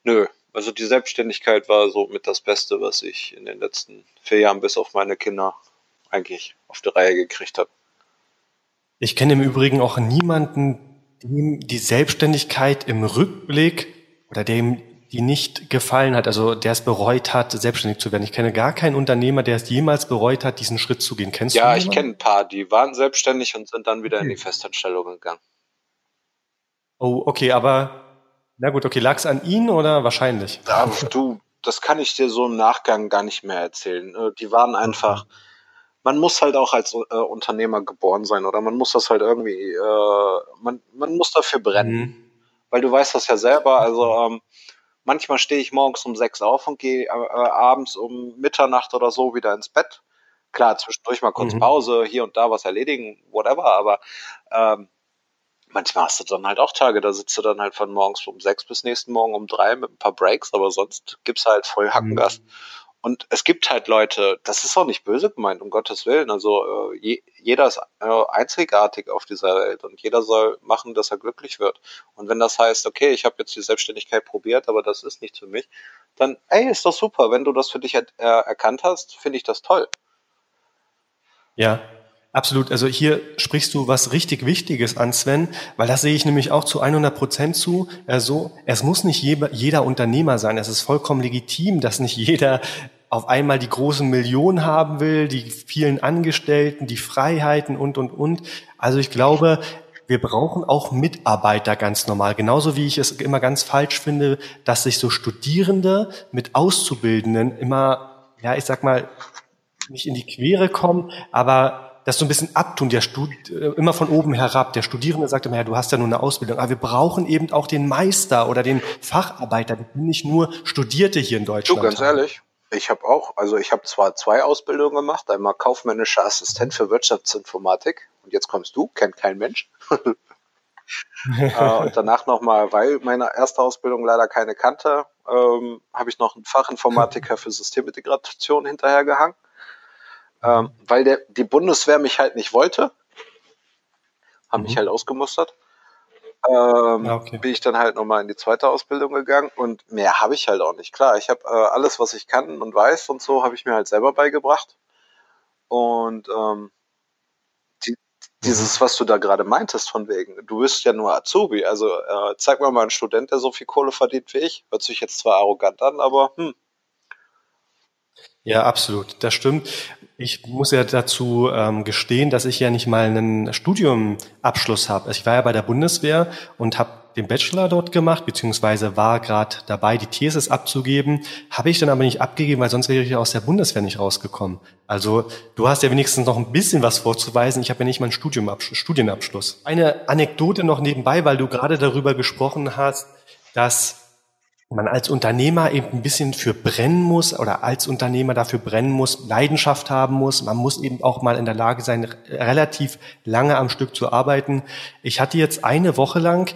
S3: nö, also die Selbstständigkeit war so mit das Beste, was ich in den letzten vier Jahren bis auf meine Kinder eigentlich auf die Reihe gekriegt habe.
S1: Ich kenne im Übrigen auch niemanden, dem die Selbstständigkeit im Rückblick oder dem die nicht gefallen hat, also der es bereut hat, selbstständig zu werden. Ich kenne gar keinen Unternehmer, der es jemals bereut hat, diesen Schritt zu gehen. Kennst
S3: ja,
S1: du?
S3: Ja, ich kenne ein paar, die waren selbstständig und sind dann wieder okay. in die Festanstellung gegangen.
S1: Oh, okay, aber na gut, okay, lag es an Ihnen oder wahrscheinlich?
S3: Ja, du, das kann ich dir so im Nachgang gar nicht mehr erzählen. Äh, die waren einfach, man muss halt auch als äh, Unternehmer geboren sein oder man muss das halt irgendwie, äh, man, man muss dafür brennen. Mhm. Weil du weißt das ja selber, also ähm, Manchmal stehe ich morgens um sechs auf und gehe äh, äh, abends um Mitternacht oder so wieder ins Bett. Klar, zwischendurch mal kurz mhm. Pause, hier und da was erledigen, whatever, aber ähm, manchmal hast du dann halt auch Tage, da sitzt du dann halt von morgens um sechs bis nächsten Morgen um drei mit ein paar Breaks, aber sonst gibt's halt voll Hackengas. Mhm. Und es gibt halt Leute, das ist auch nicht böse gemeint, um Gottes Willen. Also äh, je, jeder ist äh, einzigartig auf dieser Welt und jeder soll machen, dass er glücklich wird. Und wenn das heißt, okay, ich habe jetzt die Selbstständigkeit probiert, aber das ist nicht für mich, dann, ey, ist doch super. Wenn du das für dich er erkannt hast, finde ich das toll.
S1: Ja, Absolut. Also hier sprichst du was richtig Wichtiges an, Sven, weil das sehe ich nämlich auch zu 100 Prozent zu. Also es muss nicht jeder Unternehmer sein. Es ist vollkommen legitim, dass nicht jeder auf einmal die großen Millionen haben will, die vielen Angestellten, die Freiheiten und, und, und. Also ich glaube, wir brauchen auch Mitarbeiter ganz normal. Genauso wie ich es immer ganz falsch finde, dass sich so Studierende mit Auszubildenden immer, ja, ich sag mal, nicht in die Quere kommen, aber das so ein bisschen abtun, der Stud äh, immer von oben herab. Der Studierende sagt immer, ja, du hast ja nur eine Ausbildung, aber wir brauchen eben auch den Meister oder den Facharbeiter, nicht nur Studierte hier in Deutschland.
S3: Du, ganz haben. ehrlich, ich habe auch, also ich habe zwar zwei Ausbildungen gemacht, einmal kaufmännischer Assistent für Wirtschaftsinformatik und jetzt kommst du, kennt kein Mensch. äh, und danach nochmal, weil meine erste Ausbildung leider keine kannte, ähm, habe ich noch einen Fachinformatiker für Systemintegration hinterhergehangen ähm, weil der, die Bundeswehr mich halt nicht wollte. Haben mhm. mich halt ausgemustert. Ähm, okay. Bin ich dann halt nochmal in die zweite Ausbildung gegangen und mehr habe ich halt auch nicht. Klar, ich habe äh, alles, was ich kann und weiß und so, habe ich mir halt selber beigebracht. Und ähm, die, dieses, was du da gerade meintest, von wegen, du bist ja nur Azubi. Also äh, zeig mir mal einen Student, der so viel Kohle verdient wie ich. Hört sich jetzt zwar arrogant an, aber hm.
S1: Ja, absolut. Das stimmt. Ich muss ja dazu ähm, gestehen, dass ich ja nicht mal einen Studiumabschluss habe. Ich war ja bei der Bundeswehr und habe den Bachelor dort gemacht, beziehungsweise war gerade dabei, die Thesis abzugeben. Habe ich dann aber nicht abgegeben, weil sonst wäre ich ja aus der Bundeswehr nicht rausgekommen. Also du hast ja wenigstens noch ein bisschen was vorzuweisen. Ich habe ja nicht mal einen Studiumabschluss, Studienabschluss. Eine Anekdote noch nebenbei, weil du gerade darüber gesprochen hast, dass man als Unternehmer eben ein bisschen für brennen muss oder als Unternehmer dafür brennen muss, Leidenschaft haben muss. Man muss eben auch mal in der Lage sein, relativ lange am Stück zu arbeiten. Ich hatte jetzt eine Woche lang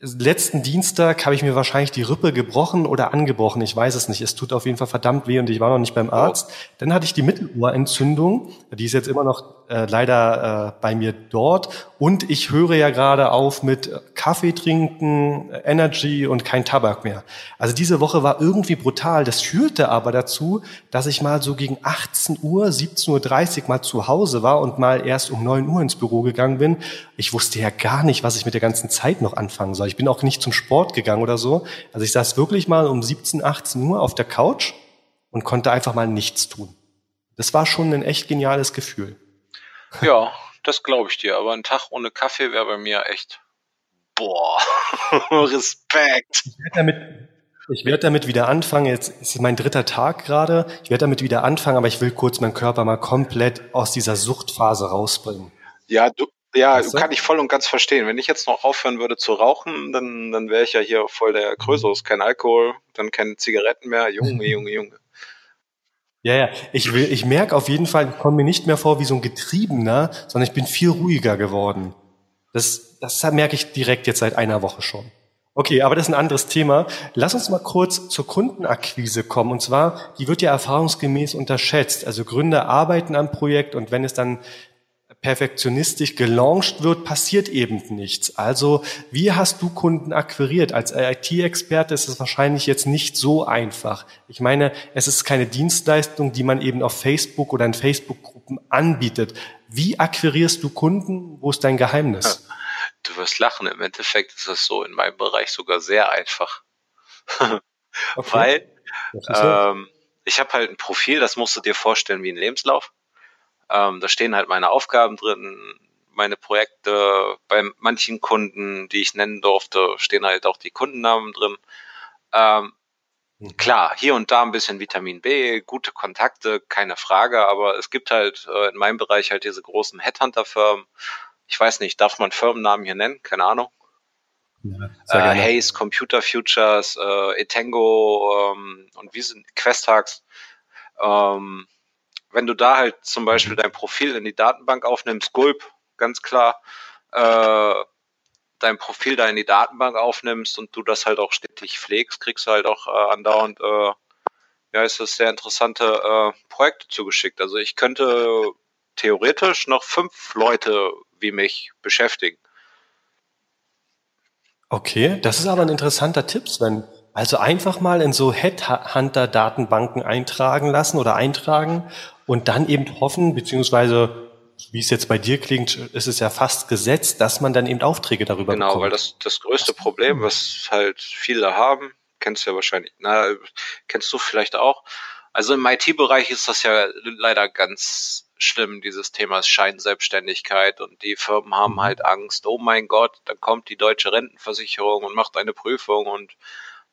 S1: letzten Dienstag habe ich mir wahrscheinlich die Rippe gebrochen oder angebrochen. Ich weiß es nicht. Es tut auf jeden Fall verdammt weh und ich war noch nicht beim Arzt. Dann hatte ich die Mittelohrentzündung. Die ist jetzt immer noch äh, leider äh, bei mir dort. Und ich höre ja gerade auf mit Kaffee trinken, Energy und kein Tabak mehr. Also diese Woche war irgendwie brutal. Das führte aber dazu, dass ich mal so gegen 18 Uhr, 17.30 Uhr mal zu Hause war und mal erst um 9 Uhr ins Büro gegangen bin. Ich wusste ja gar nicht, was ich mit der ganzen Zeit noch anfangen soll. Ich bin auch nicht zum Sport gegangen oder so. Also ich saß wirklich mal um 17, 18 Uhr auf der Couch und konnte einfach mal nichts tun. Das war schon ein echt geniales Gefühl.
S3: Ja, das glaube ich dir. Aber ein Tag ohne Kaffee wäre bei mir echt, boah, Respekt.
S1: Ich werde damit, ich werde damit wieder anfangen. Jetzt ist mein dritter Tag gerade. Ich werde damit wieder anfangen, aber ich will kurz meinen Körper mal komplett aus dieser Suchtphase rausbringen.
S3: Ja, du, ja, weißt du? kann ich voll und ganz verstehen. Wenn ich jetzt noch aufhören würde zu rauchen, dann, dann wäre ich ja hier voll der Krösus. Kein Alkohol, dann keine Zigaretten mehr. Junge, Junge, Junge.
S1: Ja, ja. Ich, will, ich merke auf jeden Fall, ich komme mir nicht mehr vor wie so ein Getriebener, sondern ich bin viel ruhiger geworden. Das, das merke ich direkt jetzt seit einer Woche schon. Okay, aber das ist ein anderes Thema. Lass uns mal kurz zur Kundenakquise kommen. Und zwar, die wird ja erfahrungsgemäß unterschätzt. Also Gründer arbeiten am Projekt und wenn es dann perfektionistisch gelauncht wird, passiert eben nichts. Also wie hast du Kunden akquiriert? Als IT-Experte ist es wahrscheinlich jetzt nicht so einfach. Ich meine, es ist keine Dienstleistung, die man eben auf Facebook oder in Facebook-Gruppen anbietet. Wie akquirierst du Kunden? Wo ist dein Geheimnis?
S3: Du wirst lachen. Im Endeffekt ist es so in meinem Bereich sogar sehr einfach. okay. Weil ähm, ich habe halt ein Profil, das musst du dir vorstellen wie ein Lebenslauf. Ähm, da stehen halt meine Aufgaben drin, meine Projekte. Bei manchen Kunden, die ich nennen durfte, stehen halt auch die Kundennamen drin. Ähm, mhm. Klar, hier und da ein bisschen Vitamin B, gute Kontakte, keine Frage, aber es gibt halt äh, in meinem Bereich halt diese großen Headhunter-Firmen. Ich weiß nicht, darf man Firmennamen hier nennen? Keine Ahnung. Ja, äh, Hayes, Computer Futures, äh, Etango ähm, und wie sind Questax. Ähm, wenn du da halt zum Beispiel mhm. dein Profil in die Datenbank aufnimmst, Gulp, ganz klar, äh, dein Profil da in die Datenbank aufnimmst und du das halt auch stetig pflegst, kriegst du halt auch äh, andauernd, äh, ja, ist das sehr interessante äh, Projekte zugeschickt. Also ich könnte theoretisch noch fünf Leute wie mich beschäftigen.
S1: Okay, das ist aber ein interessanter Tipp, Sven. Also einfach mal in so Headhunter-Datenbanken eintragen lassen oder eintragen und dann eben hoffen, beziehungsweise wie es jetzt bei dir klingt, ist es ja fast gesetzt, dass man dann eben Aufträge darüber
S3: genau, bekommt. Genau, weil das, das größte Problem, was halt viele haben, kennst du ja wahrscheinlich, na, kennst du vielleicht auch. Also im IT-Bereich ist das ja leider ganz schlimm, dieses Thema Scheinselbstständigkeit und die Firmen haben mhm. halt Angst, oh mein Gott, dann kommt die deutsche Rentenversicherung und macht eine Prüfung und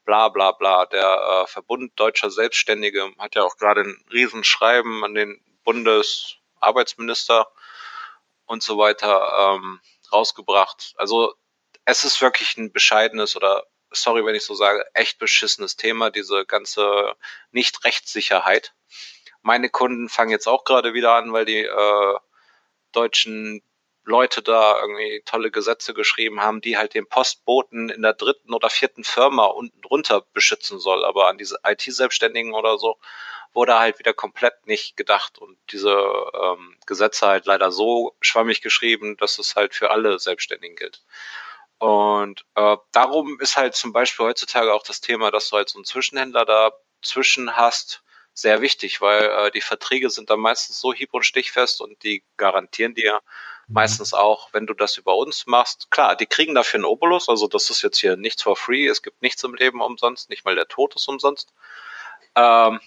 S3: bla bla bla. Der äh, Verbund Deutscher Selbstständige hat ja auch gerade ein Riesenschreiben an den Bundesarbeitsminister und so weiter ähm, rausgebracht. Also es ist wirklich ein bescheidenes oder sorry, wenn ich so sage, echt beschissenes Thema, diese ganze Nicht-Rechtssicherheit meine Kunden fangen jetzt auch gerade wieder an, weil die äh, deutschen Leute da irgendwie tolle Gesetze geschrieben haben, die halt den Postboten in der dritten oder vierten Firma unten drunter beschützen soll. Aber an diese IT-Selbstständigen oder so wurde halt wieder komplett nicht gedacht und diese ähm, Gesetze halt leider so schwammig geschrieben, dass es halt für alle Selbstständigen gilt. Und äh, darum ist halt zum Beispiel heutzutage auch das Thema, dass du halt so einen Zwischenhändler dazwischen hast, sehr wichtig, weil äh, die Verträge sind dann meistens so hieb- und stichfest und die garantieren dir mhm. meistens auch, wenn du das über uns machst. Klar, die kriegen dafür einen Obolus, also das ist jetzt hier nichts for free, es gibt nichts im Leben umsonst, nicht mal der Tod ist umsonst. Ähm,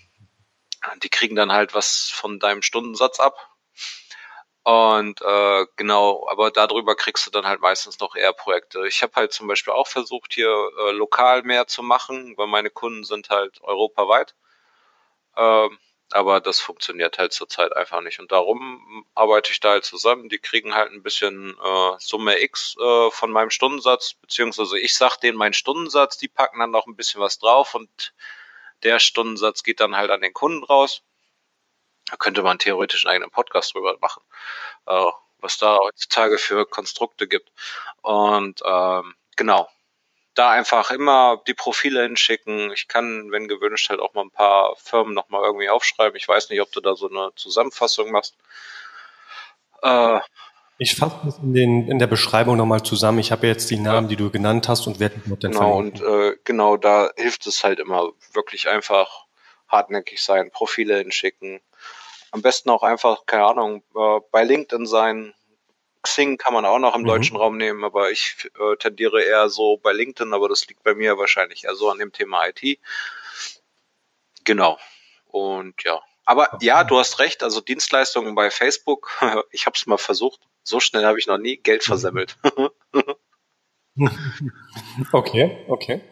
S3: die kriegen dann halt was von deinem Stundensatz ab. Und äh, genau, aber darüber kriegst du dann halt meistens noch eher Projekte. Ich habe halt zum Beispiel auch versucht, hier äh, lokal mehr zu machen, weil meine Kunden sind halt europaweit. Ähm, aber das funktioniert halt zurzeit einfach nicht. Und darum arbeite ich da halt zusammen. Die kriegen halt ein bisschen äh, Summe X äh, von meinem Stundensatz, beziehungsweise ich sag denen meinen Stundensatz, die packen dann noch ein bisschen was drauf und der Stundensatz geht dann halt an den Kunden raus. Da könnte man theoretisch einen eigenen Podcast drüber machen, äh, was da heutzutage für Konstrukte gibt. Und ähm, genau, da einfach immer die Profile hinschicken. Ich kann, wenn gewünscht, halt auch mal ein paar Firmen nochmal irgendwie aufschreiben. Ich weiß nicht, ob du da so eine Zusammenfassung machst.
S1: Äh, ich fasse das in, den, in der Beschreibung nochmal zusammen. Ich habe jetzt die Namen, die du genannt hast und werde
S3: mit den Genau, und äh, genau da hilft es halt immer wirklich einfach hartnäckig sein, Profile hinschicken. Am besten auch einfach, keine Ahnung, äh, bei LinkedIn sein, Xing kann man auch noch im mhm. deutschen Raum nehmen, aber ich äh, tendiere eher so bei LinkedIn, aber das liegt bei mir wahrscheinlich eher so an dem Thema IT. Genau. Und ja. Aber okay. ja, du hast recht, also Dienstleistungen bei Facebook, ich habe es mal versucht. So schnell habe ich noch nie Geld mhm. versemmelt.
S1: okay, okay.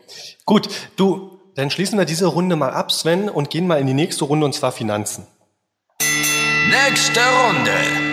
S1: Gut, du, dann schließen wir diese Runde mal ab, Sven, und gehen mal in die nächste Runde, und zwar Finanzen.
S2: Nächste Runde.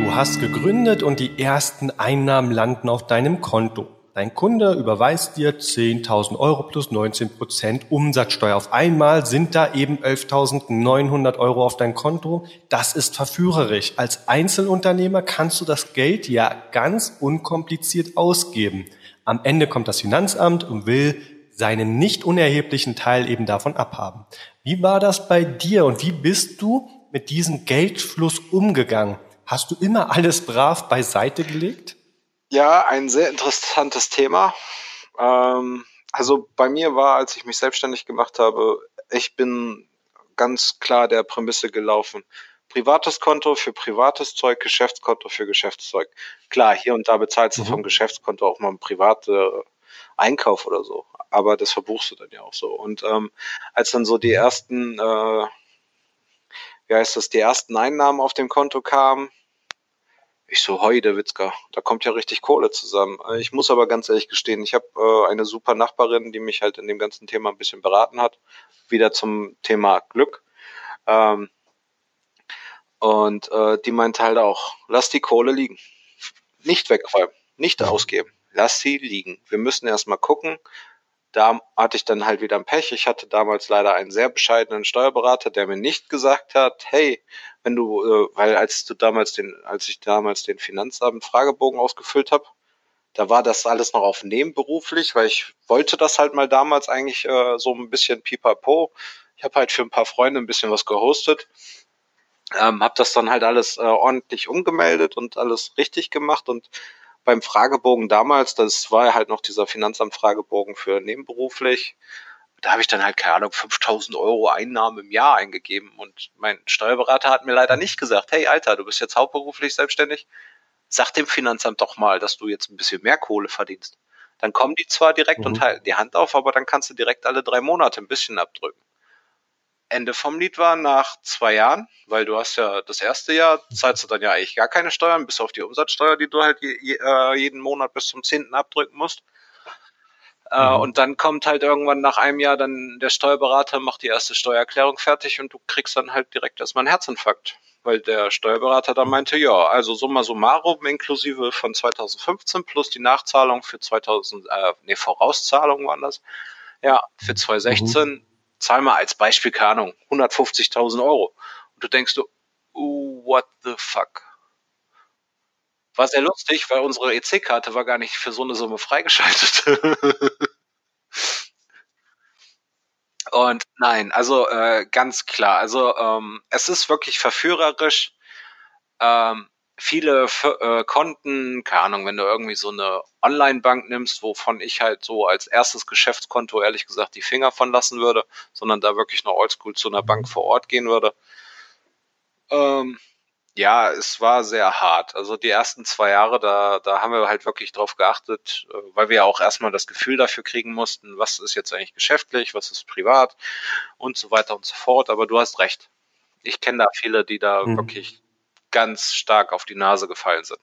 S1: Du hast gegründet und die ersten Einnahmen landen auf deinem Konto. Dein Kunde überweist dir 10.000 Euro plus 19 Prozent Umsatzsteuer. Auf einmal sind da eben 11.900 Euro auf dein Konto. Das ist verführerisch. Als Einzelunternehmer kannst du das Geld ja ganz unkompliziert ausgeben. Am Ende kommt das Finanzamt und will seinen nicht unerheblichen Teil eben davon abhaben. Wie war das bei dir und wie bist du mit diesem Geldfluss umgegangen? Hast du immer alles brav beiseite gelegt?
S3: Ja, ein sehr interessantes Thema. Ähm, also bei mir war, als ich mich selbstständig gemacht habe, ich bin ganz klar der Prämisse gelaufen. privates Konto für privates Zeug, Geschäftskonto für Geschäftszeug. Klar, hier und da bezahlst du mhm. vom Geschäftskonto auch mal einen privaten Einkauf oder so, aber das verbuchst du dann ja auch so. Und ähm, als dann so die ersten, äh, wie heißt das, die ersten Einnahmen auf dem Konto kamen, ich so, hoi, der Witzka, da kommt ja richtig Kohle zusammen. Äh, ich muss aber ganz ehrlich gestehen, ich habe äh, eine super Nachbarin, die mich halt in dem ganzen Thema ein bisschen beraten hat. Wieder zum Thema Glück. Ähm, und äh, die meinte halt auch, lass die Kohle liegen. Nicht wegräumen, nicht ausgeben. Lass sie liegen. Wir müssen erstmal gucken, da hatte ich dann halt wieder ein Pech. Ich hatte damals leider einen sehr bescheidenen Steuerberater, der mir nicht gesagt hat, hey, wenn du, äh, weil als du damals den, als ich damals den Finanzamt Fragebogen ausgefüllt habe, da war das alles noch auf nebenberuflich, weil ich wollte das halt mal damals eigentlich äh, so ein bisschen pipapo. Ich habe halt für ein paar Freunde ein bisschen was gehostet, ähm, habe das dann halt alles äh, ordentlich umgemeldet und alles richtig gemacht und beim Fragebogen damals, das war halt noch dieser Finanzamt-Fragebogen für nebenberuflich, da habe ich dann halt, keine Ahnung, 5000 Euro Einnahmen im Jahr eingegeben und mein Steuerberater hat mir leider nicht gesagt, hey Alter, du bist jetzt hauptberuflich selbstständig, sag dem Finanzamt doch mal, dass du jetzt ein bisschen mehr Kohle verdienst. Dann kommen die zwar direkt mhm. und halten die Hand auf, aber dann kannst du direkt alle drei Monate ein bisschen abdrücken. Ende vom Lied war nach zwei Jahren, weil du hast ja das erste Jahr, zahlst du dann ja eigentlich gar keine Steuern, bis auf die Umsatzsteuer, die du halt je, äh, jeden Monat bis zum zehnten abdrücken musst. Äh, mhm. und dann kommt halt irgendwann nach einem Jahr dann der Steuerberater, macht die erste Steuererklärung fertig und du kriegst dann halt direkt erstmal einen Herzinfarkt. Weil der Steuerberater dann meinte, ja, also summa summarum inklusive von 2015 plus die Nachzahlung für 2000, äh, nee, Vorauszahlung waren das. Ja, für 2016 mhm zahl mal als Beispiel, keine Ahnung, 150.000 Euro. Und du denkst du, oh, what the fuck? War sehr lustig, weil unsere EC-Karte war gar nicht für so eine Summe freigeschaltet. Und nein, also äh, ganz klar, also ähm, es ist wirklich verführerisch. Ähm, viele äh, Konten, keine Ahnung, wenn du irgendwie so eine Online-Bank nimmst, wovon ich halt so als erstes Geschäftskonto ehrlich gesagt die Finger von lassen würde, sondern da wirklich noch oldschool zu einer Bank vor Ort gehen würde. Ähm, ja, es war sehr hart. Also die ersten zwei Jahre, da, da haben wir halt wirklich drauf geachtet, äh, weil wir ja auch erstmal das Gefühl dafür kriegen mussten, was ist jetzt eigentlich geschäftlich, was ist privat und so weiter und so fort. Aber du hast recht. Ich kenne da viele, die da mhm. wirklich ganz stark auf die Nase gefallen sind.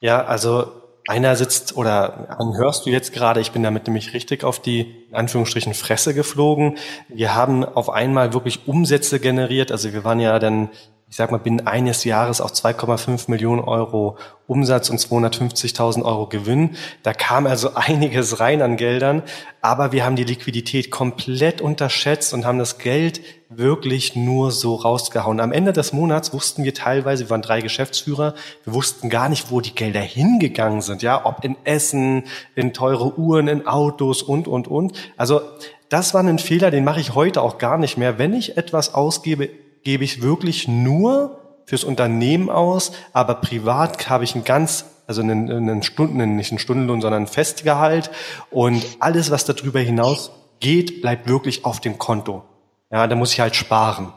S1: Ja, also einer sitzt oder hörst du jetzt gerade, ich bin damit nämlich richtig auf die in Anführungsstrichen Fresse geflogen. Wir haben auf einmal wirklich Umsätze generiert. Also wir waren ja dann ich sag mal, binnen eines Jahres auch 2,5 Millionen Euro Umsatz und 250.000 Euro Gewinn. Da kam also einiges rein an Geldern, aber wir haben die Liquidität komplett unterschätzt und haben das Geld wirklich nur so rausgehauen. Am Ende des Monats wussten wir teilweise, wir waren drei Geschäftsführer, wir wussten gar nicht, wo die Gelder hingegangen sind, ja, ob in Essen, in teure Uhren, in Autos und, und, und. Also, das war ein Fehler, den mache ich heute auch gar nicht mehr. Wenn ich etwas ausgebe, gebe ich wirklich nur fürs Unternehmen aus, aber privat habe ich einen ganz, also einen, einen Stunden, nicht einen Stundenlohn, sondern ein Festgehalt und alles, was darüber hinaus geht, bleibt wirklich auf dem Konto. Ja, da muss ich halt sparen.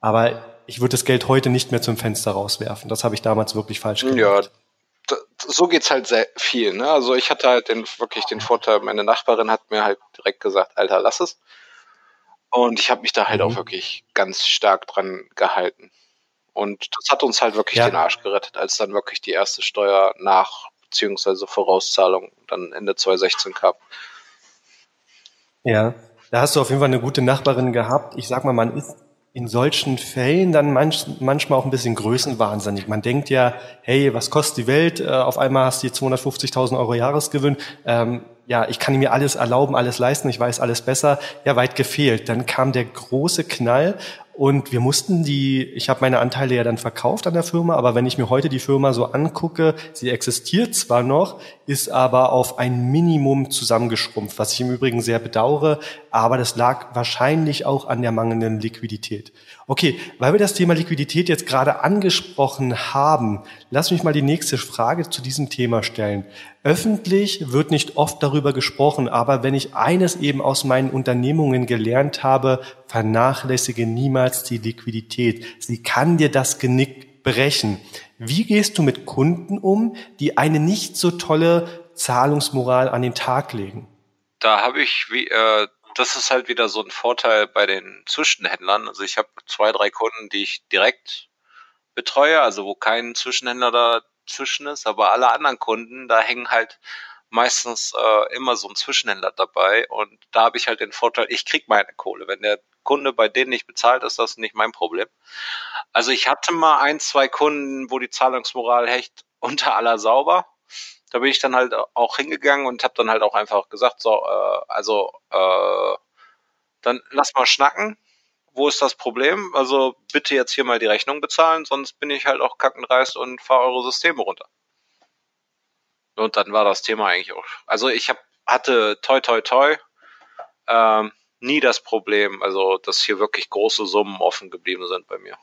S1: Aber ich würde das Geld heute nicht mehr zum Fenster rauswerfen. Das habe ich damals wirklich falsch gemacht.
S3: Ja, so geht's halt sehr viel. Ne? Also ich hatte halt den, wirklich den Vorteil, meine Nachbarin hat mir halt direkt gesagt, Alter, lass es. Und ich habe mich da halt mhm. auch wirklich ganz stark dran gehalten. Und das hat uns halt wirklich ja. den Arsch gerettet, als dann wirklich die erste Steuer nach beziehungsweise Vorauszahlung dann Ende 2016 kam.
S1: Ja, da hast du auf jeden Fall eine gute Nachbarin gehabt. Ich sag mal, man ist in solchen Fällen dann manch, manchmal auch ein bisschen größenwahnsinnig. Man denkt ja, hey, was kostet die Welt? Äh, auf einmal hast du 250.000 Euro Jahresgewinn. Ähm, ja, ich kann mir alles erlauben, alles leisten, ich weiß alles besser. Ja, weit gefehlt. Dann kam der große Knall und wir mussten die, ich habe meine Anteile ja dann verkauft an der Firma, aber wenn ich mir heute die Firma so angucke, sie existiert zwar noch, ist aber auf ein Minimum zusammengeschrumpft, was ich im Übrigen sehr bedauere, aber das lag wahrscheinlich auch an der mangelnden Liquidität. Okay, weil wir das Thema Liquidität jetzt gerade angesprochen haben, lass mich mal die nächste Frage zu diesem Thema stellen. Öffentlich wird nicht oft darüber gesprochen, aber wenn ich eines eben aus meinen Unternehmungen gelernt habe, vernachlässige niemals die Liquidität. Sie kann dir das Genick brechen. Wie gehst du mit Kunden um, die eine nicht so tolle Zahlungsmoral an den Tag legen?
S3: Da habe ich, wie, äh, das ist halt wieder so ein Vorteil bei den Zwischenhändlern. Also ich habe zwei, drei Kunden, die ich direkt betreue, also wo kein Zwischenhändler dazwischen ist, aber alle anderen Kunden, da hängen halt meistens äh, immer so ein Zwischenhändler dabei und da habe ich halt den Vorteil, ich krieg meine Kohle. Wenn der Kunde bei denen nicht bezahlt, ist das nicht mein Problem. Also ich hatte mal ein, zwei Kunden, wo die Zahlungsmoral hecht unter aller sauber. Da bin ich dann halt auch hingegangen und habe dann halt auch einfach gesagt, so, äh, also äh, dann lass mal schnacken. Wo ist das Problem? Also bitte jetzt hier mal die Rechnung bezahlen, sonst bin ich halt auch kackenreist und fahre eure Systeme runter. Und dann war das Thema eigentlich auch. Also ich hab, hatte toi toi toi ähm, nie das Problem, also dass hier wirklich große Summen offen geblieben sind bei mir.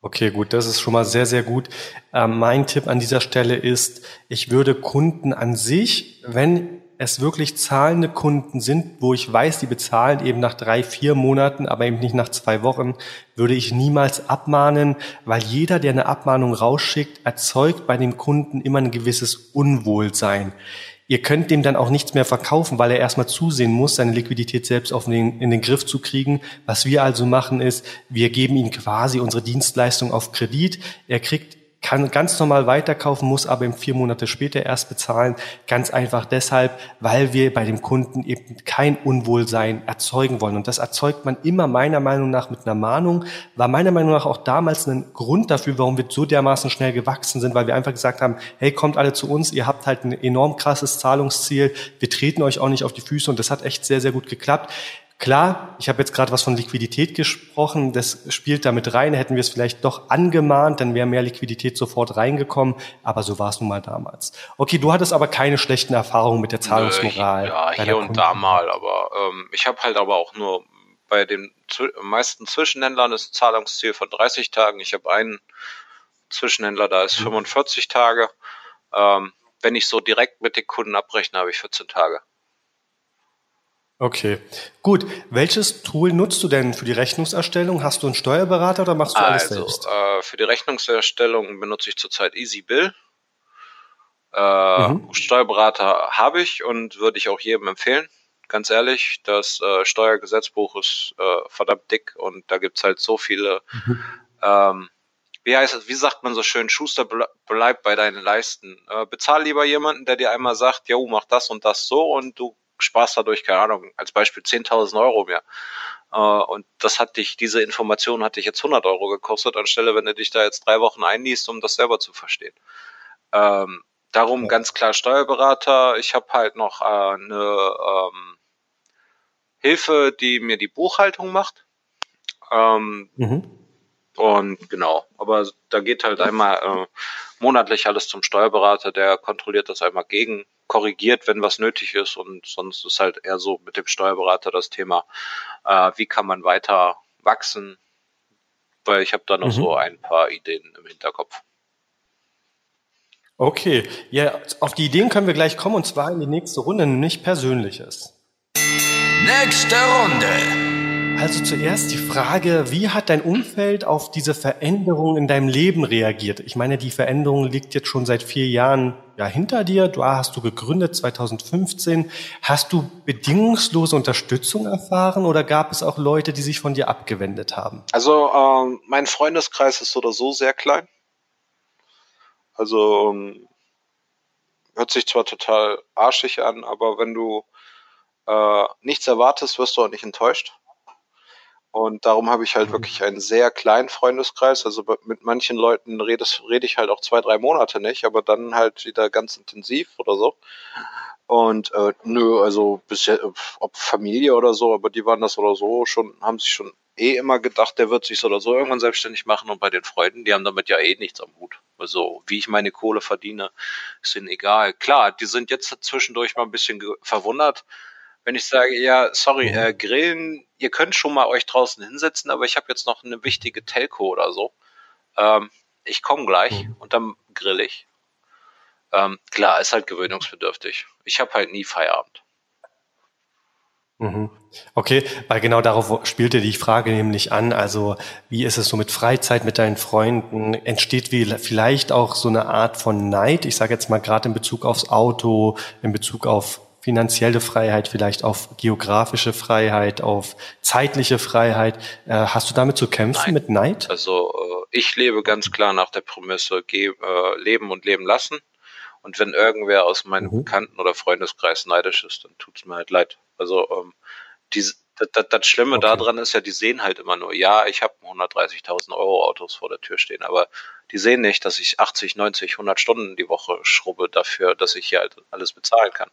S1: Okay, gut, das ist schon mal sehr, sehr gut. Ähm, mein Tipp an dieser Stelle ist, ich würde Kunden an sich, wenn es wirklich zahlende Kunden sind, wo ich weiß, die bezahlen eben nach drei, vier Monaten, aber eben nicht nach zwei Wochen, würde ich niemals abmahnen, weil jeder, der eine Abmahnung rausschickt, erzeugt bei dem Kunden immer ein gewisses Unwohlsein. Ihr könnt dem dann auch nichts mehr verkaufen, weil er erstmal zusehen muss, seine Liquidität selbst auf den, in den Griff zu kriegen. Was wir also machen ist, wir geben ihm quasi unsere Dienstleistung auf Kredit. Er kriegt kann ganz normal weiterkaufen, muss aber im vier Monate später erst bezahlen. Ganz einfach deshalb, weil wir bei dem Kunden eben kein Unwohlsein erzeugen wollen. Und das erzeugt man immer meiner Meinung nach mit einer Mahnung. War meiner Meinung nach auch damals ein Grund dafür, warum wir so dermaßen schnell gewachsen sind, weil wir einfach gesagt haben, hey, kommt alle zu uns, ihr habt halt ein enorm krasses Zahlungsziel, wir treten euch auch nicht auf die Füße und das hat echt sehr, sehr gut geklappt. Klar, ich habe jetzt gerade was von Liquidität gesprochen, das spielt damit rein, hätten wir es vielleicht doch angemahnt, dann wäre mehr Liquidität sofort reingekommen, aber so war es nun mal damals. Okay, du hattest aber keine schlechten Erfahrungen mit der Zahlungsmoral.
S3: Nö, ja, hier und Kunden. da mal, aber ähm, ich habe halt aber auch nur bei den meisten Zwischenhändlern ist ein Zahlungsziel von 30 Tagen. Ich habe einen Zwischenhändler, da ist 45 mhm. Tage. Ähm, wenn ich so direkt mit den Kunden abrechne, habe ich 14 Tage.
S1: Okay, gut. Welches Tool nutzt du denn für die Rechnungserstellung? Hast du einen Steuerberater oder machst du alles
S3: also,
S1: selbst?
S3: Äh, für die Rechnungserstellung benutze ich zurzeit EasyBill. Äh, mhm. Steuerberater habe ich und würde ich auch jedem empfehlen. Ganz ehrlich, das äh, Steuergesetzbuch ist äh, verdammt dick und da gibt's halt so viele, mhm. ähm, wie heißt es, wie sagt man so schön, Schuster bleib bei deinen Leisten. Äh, bezahl lieber jemanden, der dir einmal sagt, jo, mach das und das so und du sparst dadurch, keine Ahnung, als Beispiel 10.000 Euro mehr. Äh, und das hat dich, diese Information hat dich jetzt 100 Euro gekostet, anstelle, wenn du dich da jetzt drei Wochen einliest, um das selber zu verstehen. Ähm, darum ganz klar Steuerberater. Ich habe halt noch äh, eine ähm, Hilfe, die mir die Buchhaltung macht. Ähm, mhm. Und genau, aber da geht halt einmal äh, monatlich alles zum Steuerberater, der kontrolliert das einmal gegen, korrigiert, wenn was nötig ist und sonst ist halt eher so mit dem Steuerberater das Thema, äh, wie kann man weiter wachsen, weil ich habe da noch mhm. so ein paar Ideen im Hinterkopf.
S1: Okay, ja, auf die Ideen können wir gleich kommen und zwar in die nächste Runde, nämlich Persönliches.
S2: Nächste Runde.
S1: Also zuerst die Frage, wie hat dein Umfeld auf diese Veränderung in deinem Leben reagiert? Ich meine, die Veränderung liegt jetzt schon seit vier Jahren ja hinter dir. Du hast du gegründet 2015. Hast du bedingungslose Unterstützung erfahren oder gab es auch Leute, die sich von dir abgewendet haben?
S4: Also ähm, mein Freundeskreis ist so oder so sehr klein. Also ähm, hört sich zwar total arschig an, aber wenn du äh, nichts erwartest, wirst du auch nicht enttäuscht. Und darum habe ich halt mhm. wirklich einen sehr kleinen Freundeskreis. Also mit manchen Leuten rede, rede ich halt auch zwei, drei Monate nicht, aber dann halt wieder ganz intensiv oder so. Und äh, nö, also bisher, ob Familie oder so, aber die waren das oder so schon, haben sich schon eh immer gedacht, der wird sich so oder so irgendwann selbstständig machen und bei den Freunden, die haben damit ja eh nichts am Hut. Also wie ich meine Kohle verdiene, ist ihnen egal. Klar, die sind jetzt zwischendurch mal ein bisschen verwundert, wenn ich sage, ja, sorry, mhm. äh, Grillen, ihr könnt schon mal euch draußen hinsetzen, aber ich habe jetzt noch eine wichtige Telco oder so. Ähm, ich komme gleich mhm. und dann grill ich. Ähm, klar, ist halt gewöhnungsbedürftig. Ich habe halt nie Feierabend.
S1: Mhm. Okay, weil genau darauf spielte die Frage nämlich an. Also wie ist es so mit Freizeit mit deinen Freunden? Entsteht wie, vielleicht auch so eine Art von Neid? Ich sage jetzt mal gerade in Bezug aufs Auto, in Bezug auf finanzielle Freiheit, vielleicht auf geografische Freiheit, auf zeitliche Freiheit. Äh, hast du damit zu kämpfen Nein. mit Neid?
S3: Also äh, ich lebe ganz klar nach der Prämisse, geh, äh, leben und leben lassen. Und wenn irgendwer aus meinem mhm. Bekannten- oder Freundeskreis neidisch ist, dann tut es mir halt leid. Also ähm, die, das, das Schlimme okay. daran ist ja, die sehen halt immer nur, ja, ich habe 130.000 Euro Autos vor der Tür stehen, aber die sehen nicht, dass ich 80, 90, 100 Stunden die Woche schrubbe dafür, dass ich hier halt alles bezahlen kann.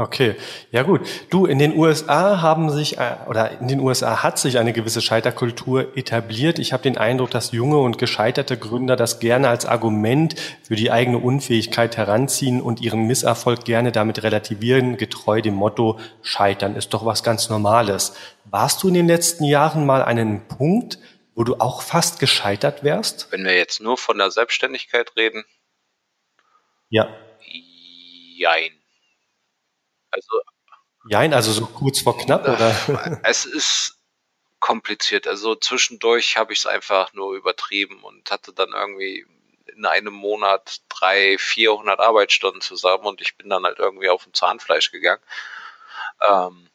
S1: Okay, ja gut. Du, in den USA haben sich, äh, oder in den USA hat sich eine gewisse Scheiterkultur etabliert. Ich habe den Eindruck, dass junge und gescheiterte Gründer das gerne als Argument für die eigene Unfähigkeit heranziehen und ihren Misserfolg gerne damit relativieren, getreu dem Motto, Scheitern ist doch was ganz Normales. Warst du in den letzten Jahren mal an einem Punkt, wo du auch fast gescheitert wärst?
S3: Wenn wir jetzt nur von der Selbstständigkeit reden?
S1: Ja.
S3: Jein.
S1: Also. Nein, also so kurz vor knapp, oder?
S3: Es ist kompliziert. Also zwischendurch habe ich es einfach nur übertrieben und hatte dann irgendwie in einem Monat drei, 400 Arbeitsstunden zusammen und ich bin dann halt irgendwie auf dem Zahnfleisch gegangen. Ähm,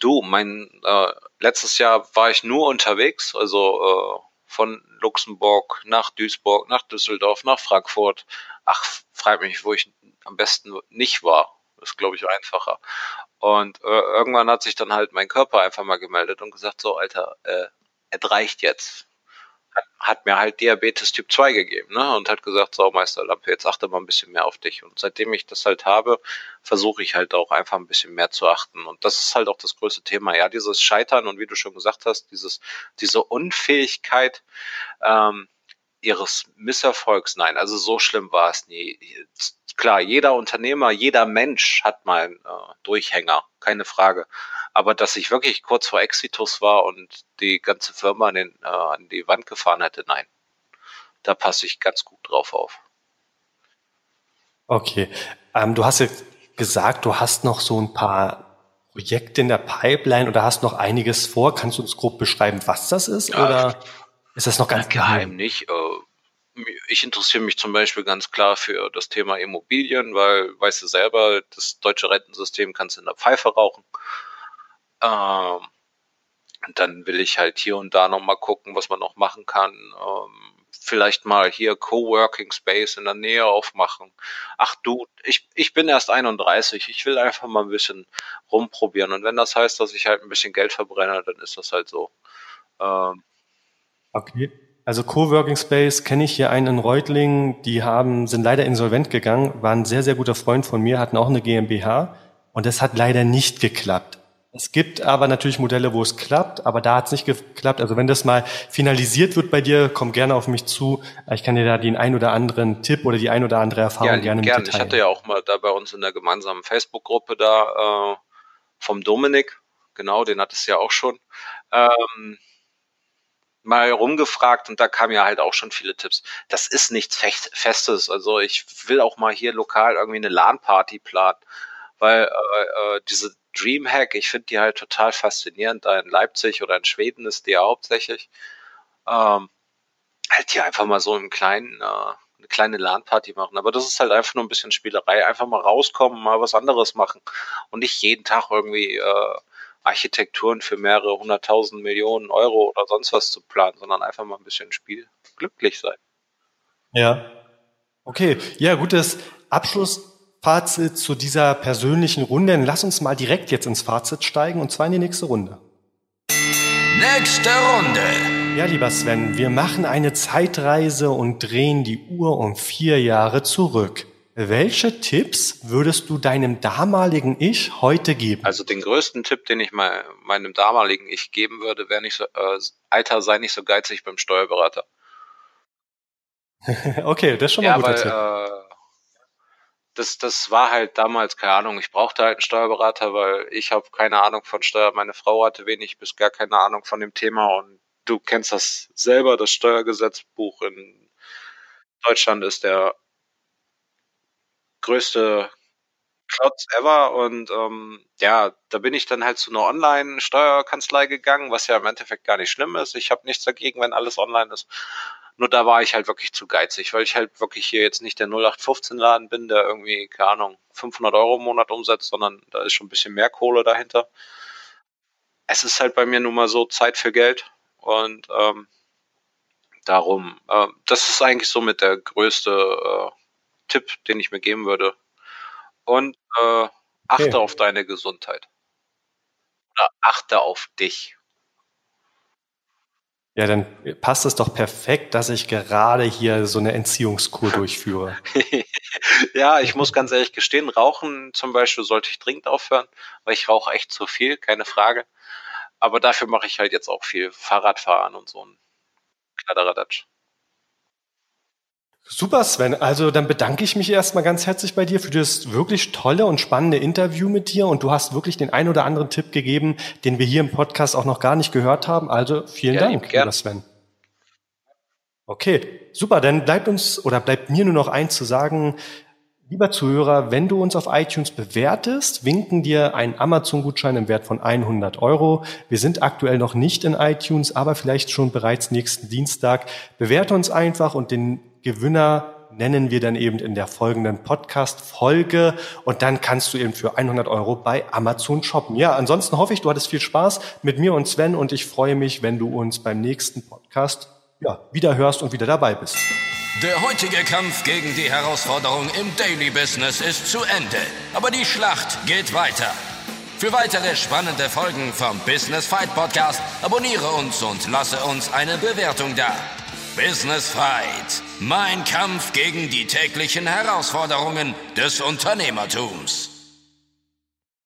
S3: du, mein äh, letztes Jahr war ich nur unterwegs, also äh, von Luxemburg nach Duisburg, nach Düsseldorf, nach Frankfurt. Ach, frag mich, wo ich am besten nicht war ist, glaube ich, einfacher. Und äh, irgendwann hat sich dann halt mein Körper einfach mal gemeldet und gesagt, so, Alter, äh, es reicht jetzt. Hat, hat mir halt Diabetes Typ 2 gegeben, ne? Und hat gesagt, so, Meisterlampe, jetzt achte mal ein bisschen mehr auf dich. Und seitdem ich das halt habe, versuche ich halt auch einfach ein bisschen mehr zu achten. Und das ist halt auch das größte Thema. Ja, dieses Scheitern und wie du schon gesagt hast, dieses, diese Unfähigkeit, ähm, ihres Misserfolgs. Nein, also so schlimm war es nie. Klar, jeder Unternehmer, jeder Mensch hat mal einen äh, Durchhänger, keine Frage. Aber dass ich wirklich kurz vor Exitus war und die ganze Firma an, den, äh, an die Wand gefahren hätte, nein. Da passe ich ganz gut drauf auf.
S1: Okay. Ähm, du hast ja gesagt, du hast noch so ein paar Projekte in der Pipeline oder hast noch einiges vor. Kannst du uns grob beschreiben, was das ist? Ja, oder ist das noch ganz geheim? geheim
S3: nicht. Äh, ich interessiere mich zum Beispiel ganz klar für das Thema Immobilien, weil, weißt du selber, das deutsche Rentensystem kannst du in der Pfeife rauchen. Ähm, dann will ich halt hier und da nochmal gucken, was man noch machen kann. Ähm, vielleicht mal hier Coworking Space in der Nähe aufmachen. Ach du, ich, ich bin erst 31, ich will einfach mal ein bisschen rumprobieren. Und wenn das heißt, dass ich halt ein bisschen Geld verbrenne, dann ist das halt so. Ähm,
S1: Okay. Also Coworking Space kenne ich hier einen in Reutlingen, die haben, sind leider insolvent gegangen, war ein sehr, sehr guter Freund von mir, hatten auch eine GmbH und das hat leider nicht geklappt. Es gibt aber natürlich Modelle, wo es klappt, aber da hat es nicht geklappt. Also wenn das mal finalisiert wird bei dir, komm gerne auf mich zu. Ich kann dir da den ein oder anderen Tipp oder die ein oder andere Erfahrung ja, gerne
S3: gern. Ich hatte ja auch mal da bei uns in der gemeinsamen Facebook-Gruppe da äh, vom Dominik, genau, den hat es ja auch schon. Ähm, mal rumgefragt und da kamen ja halt auch schon viele Tipps. Das ist nichts Festes. Also ich will auch mal hier lokal irgendwie eine LAN-Party planen, weil äh, äh, diese Dreamhack, ich finde die halt total faszinierend. Da in Leipzig oder in Schweden ist die ja hauptsächlich. Ähm, halt hier einfach mal so im kleinen, äh, eine kleine LAN-Party machen. Aber das ist halt einfach nur ein bisschen Spielerei. Einfach mal rauskommen, mal was anderes machen und nicht jeden Tag irgendwie äh, Architekturen für mehrere hunderttausend Millionen Euro oder sonst was zu planen, sondern einfach mal ein bisschen Spiel glücklich sein.
S1: Ja. Okay, ja, gutes Abschlussfazit zu dieser persönlichen Runde. Dann lass uns mal direkt jetzt ins Fazit steigen und zwar in die nächste Runde.
S2: Nächste Runde.
S1: Ja, lieber Sven, wir machen eine Zeitreise und drehen die Uhr um vier Jahre zurück. Welche Tipps würdest du deinem damaligen Ich heute geben?
S3: Also den größten Tipp, den ich mal meinem damaligen Ich geben würde, wäre nicht so, äh, Alter, sei nicht so geizig beim Steuerberater.
S1: okay, das ist schon mal ja, ein guter weil, Tipp. Äh,
S3: das, das war halt damals, keine Ahnung, ich brauchte halt einen Steuerberater, weil ich habe keine Ahnung von Steuer, meine Frau hatte wenig bis gar keine Ahnung von dem Thema und du kennst das selber, das Steuergesetzbuch in Deutschland ist der größte Clouds ever und ähm, ja, da bin ich dann halt zu einer Online-Steuerkanzlei gegangen, was ja im Endeffekt gar nicht schlimm ist. Ich habe nichts dagegen, wenn alles online ist. Nur da war ich halt wirklich zu geizig, weil ich halt wirklich hier jetzt nicht der 0815-Laden bin, der irgendwie, keine Ahnung, 500 Euro im Monat umsetzt, sondern da ist schon ein bisschen mehr Kohle dahinter. Es ist halt bei mir nun mal so Zeit für Geld und ähm, darum, äh, das ist eigentlich so mit der größte äh, Tipp, den ich mir geben würde. Und äh, achte okay. auf deine Gesundheit. Oder achte auf dich.
S1: Ja, dann passt es doch perfekt, dass ich gerade hier so eine Entziehungskur durchführe.
S3: ja, ich muss ganz ehrlich gestehen, Rauchen zum Beispiel sollte ich dringend aufhören, weil ich rauche echt zu viel, keine Frage. Aber dafür mache ich halt jetzt auch viel Fahrradfahren und so ein Kladderadatsch.
S1: Super, Sven. Also dann bedanke ich mich erstmal ganz herzlich bei dir für das wirklich tolle und spannende Interview mit dir. Und du hast wirklich den ein oder anderen Tipp gegeben, den wir hier im Podcast auch noch gar nicht gehört haben. Also vielen ja, Dank,
S3: lieber Sven.
S1: Okay, super. Dann bleibt uns oder bleibt mir nur noch eins zu sagen. Lieber Zuhörer, wenn du uns auf iTunes bewertest, winken dir ein Amazon-Gutschein im Wert von 100 Euro. Wir sind aktuell noch nicht in iTunes, aber vielleicht schon bereits nächsten Dienstag. Bewerte uns einfach und den Gewinner nennen wir dann eben in der folgenden Podcast-Folge und dann kannst du eben für 100 Euro bei Amazon shoppen. Ja, ansonsten hoffe ich, du hattest viel Spaß mit mir und Sven und ich freue mich, wenn du uns beim nächsten Podcast ja, wieder hörst und wieder dabei bist.
S2: Der heutige Kampf gegen die Herausforderung im Daily Business ist zu Ende, aber die Schlacht geht weiter. Für weitere spannende Folgen vom Business Fight Podcast abonniere uns und lasse uns eine Bewertung da. Business Fight. Mein Kampf gegen die täglichen Herausforderungen des Unternehmertums.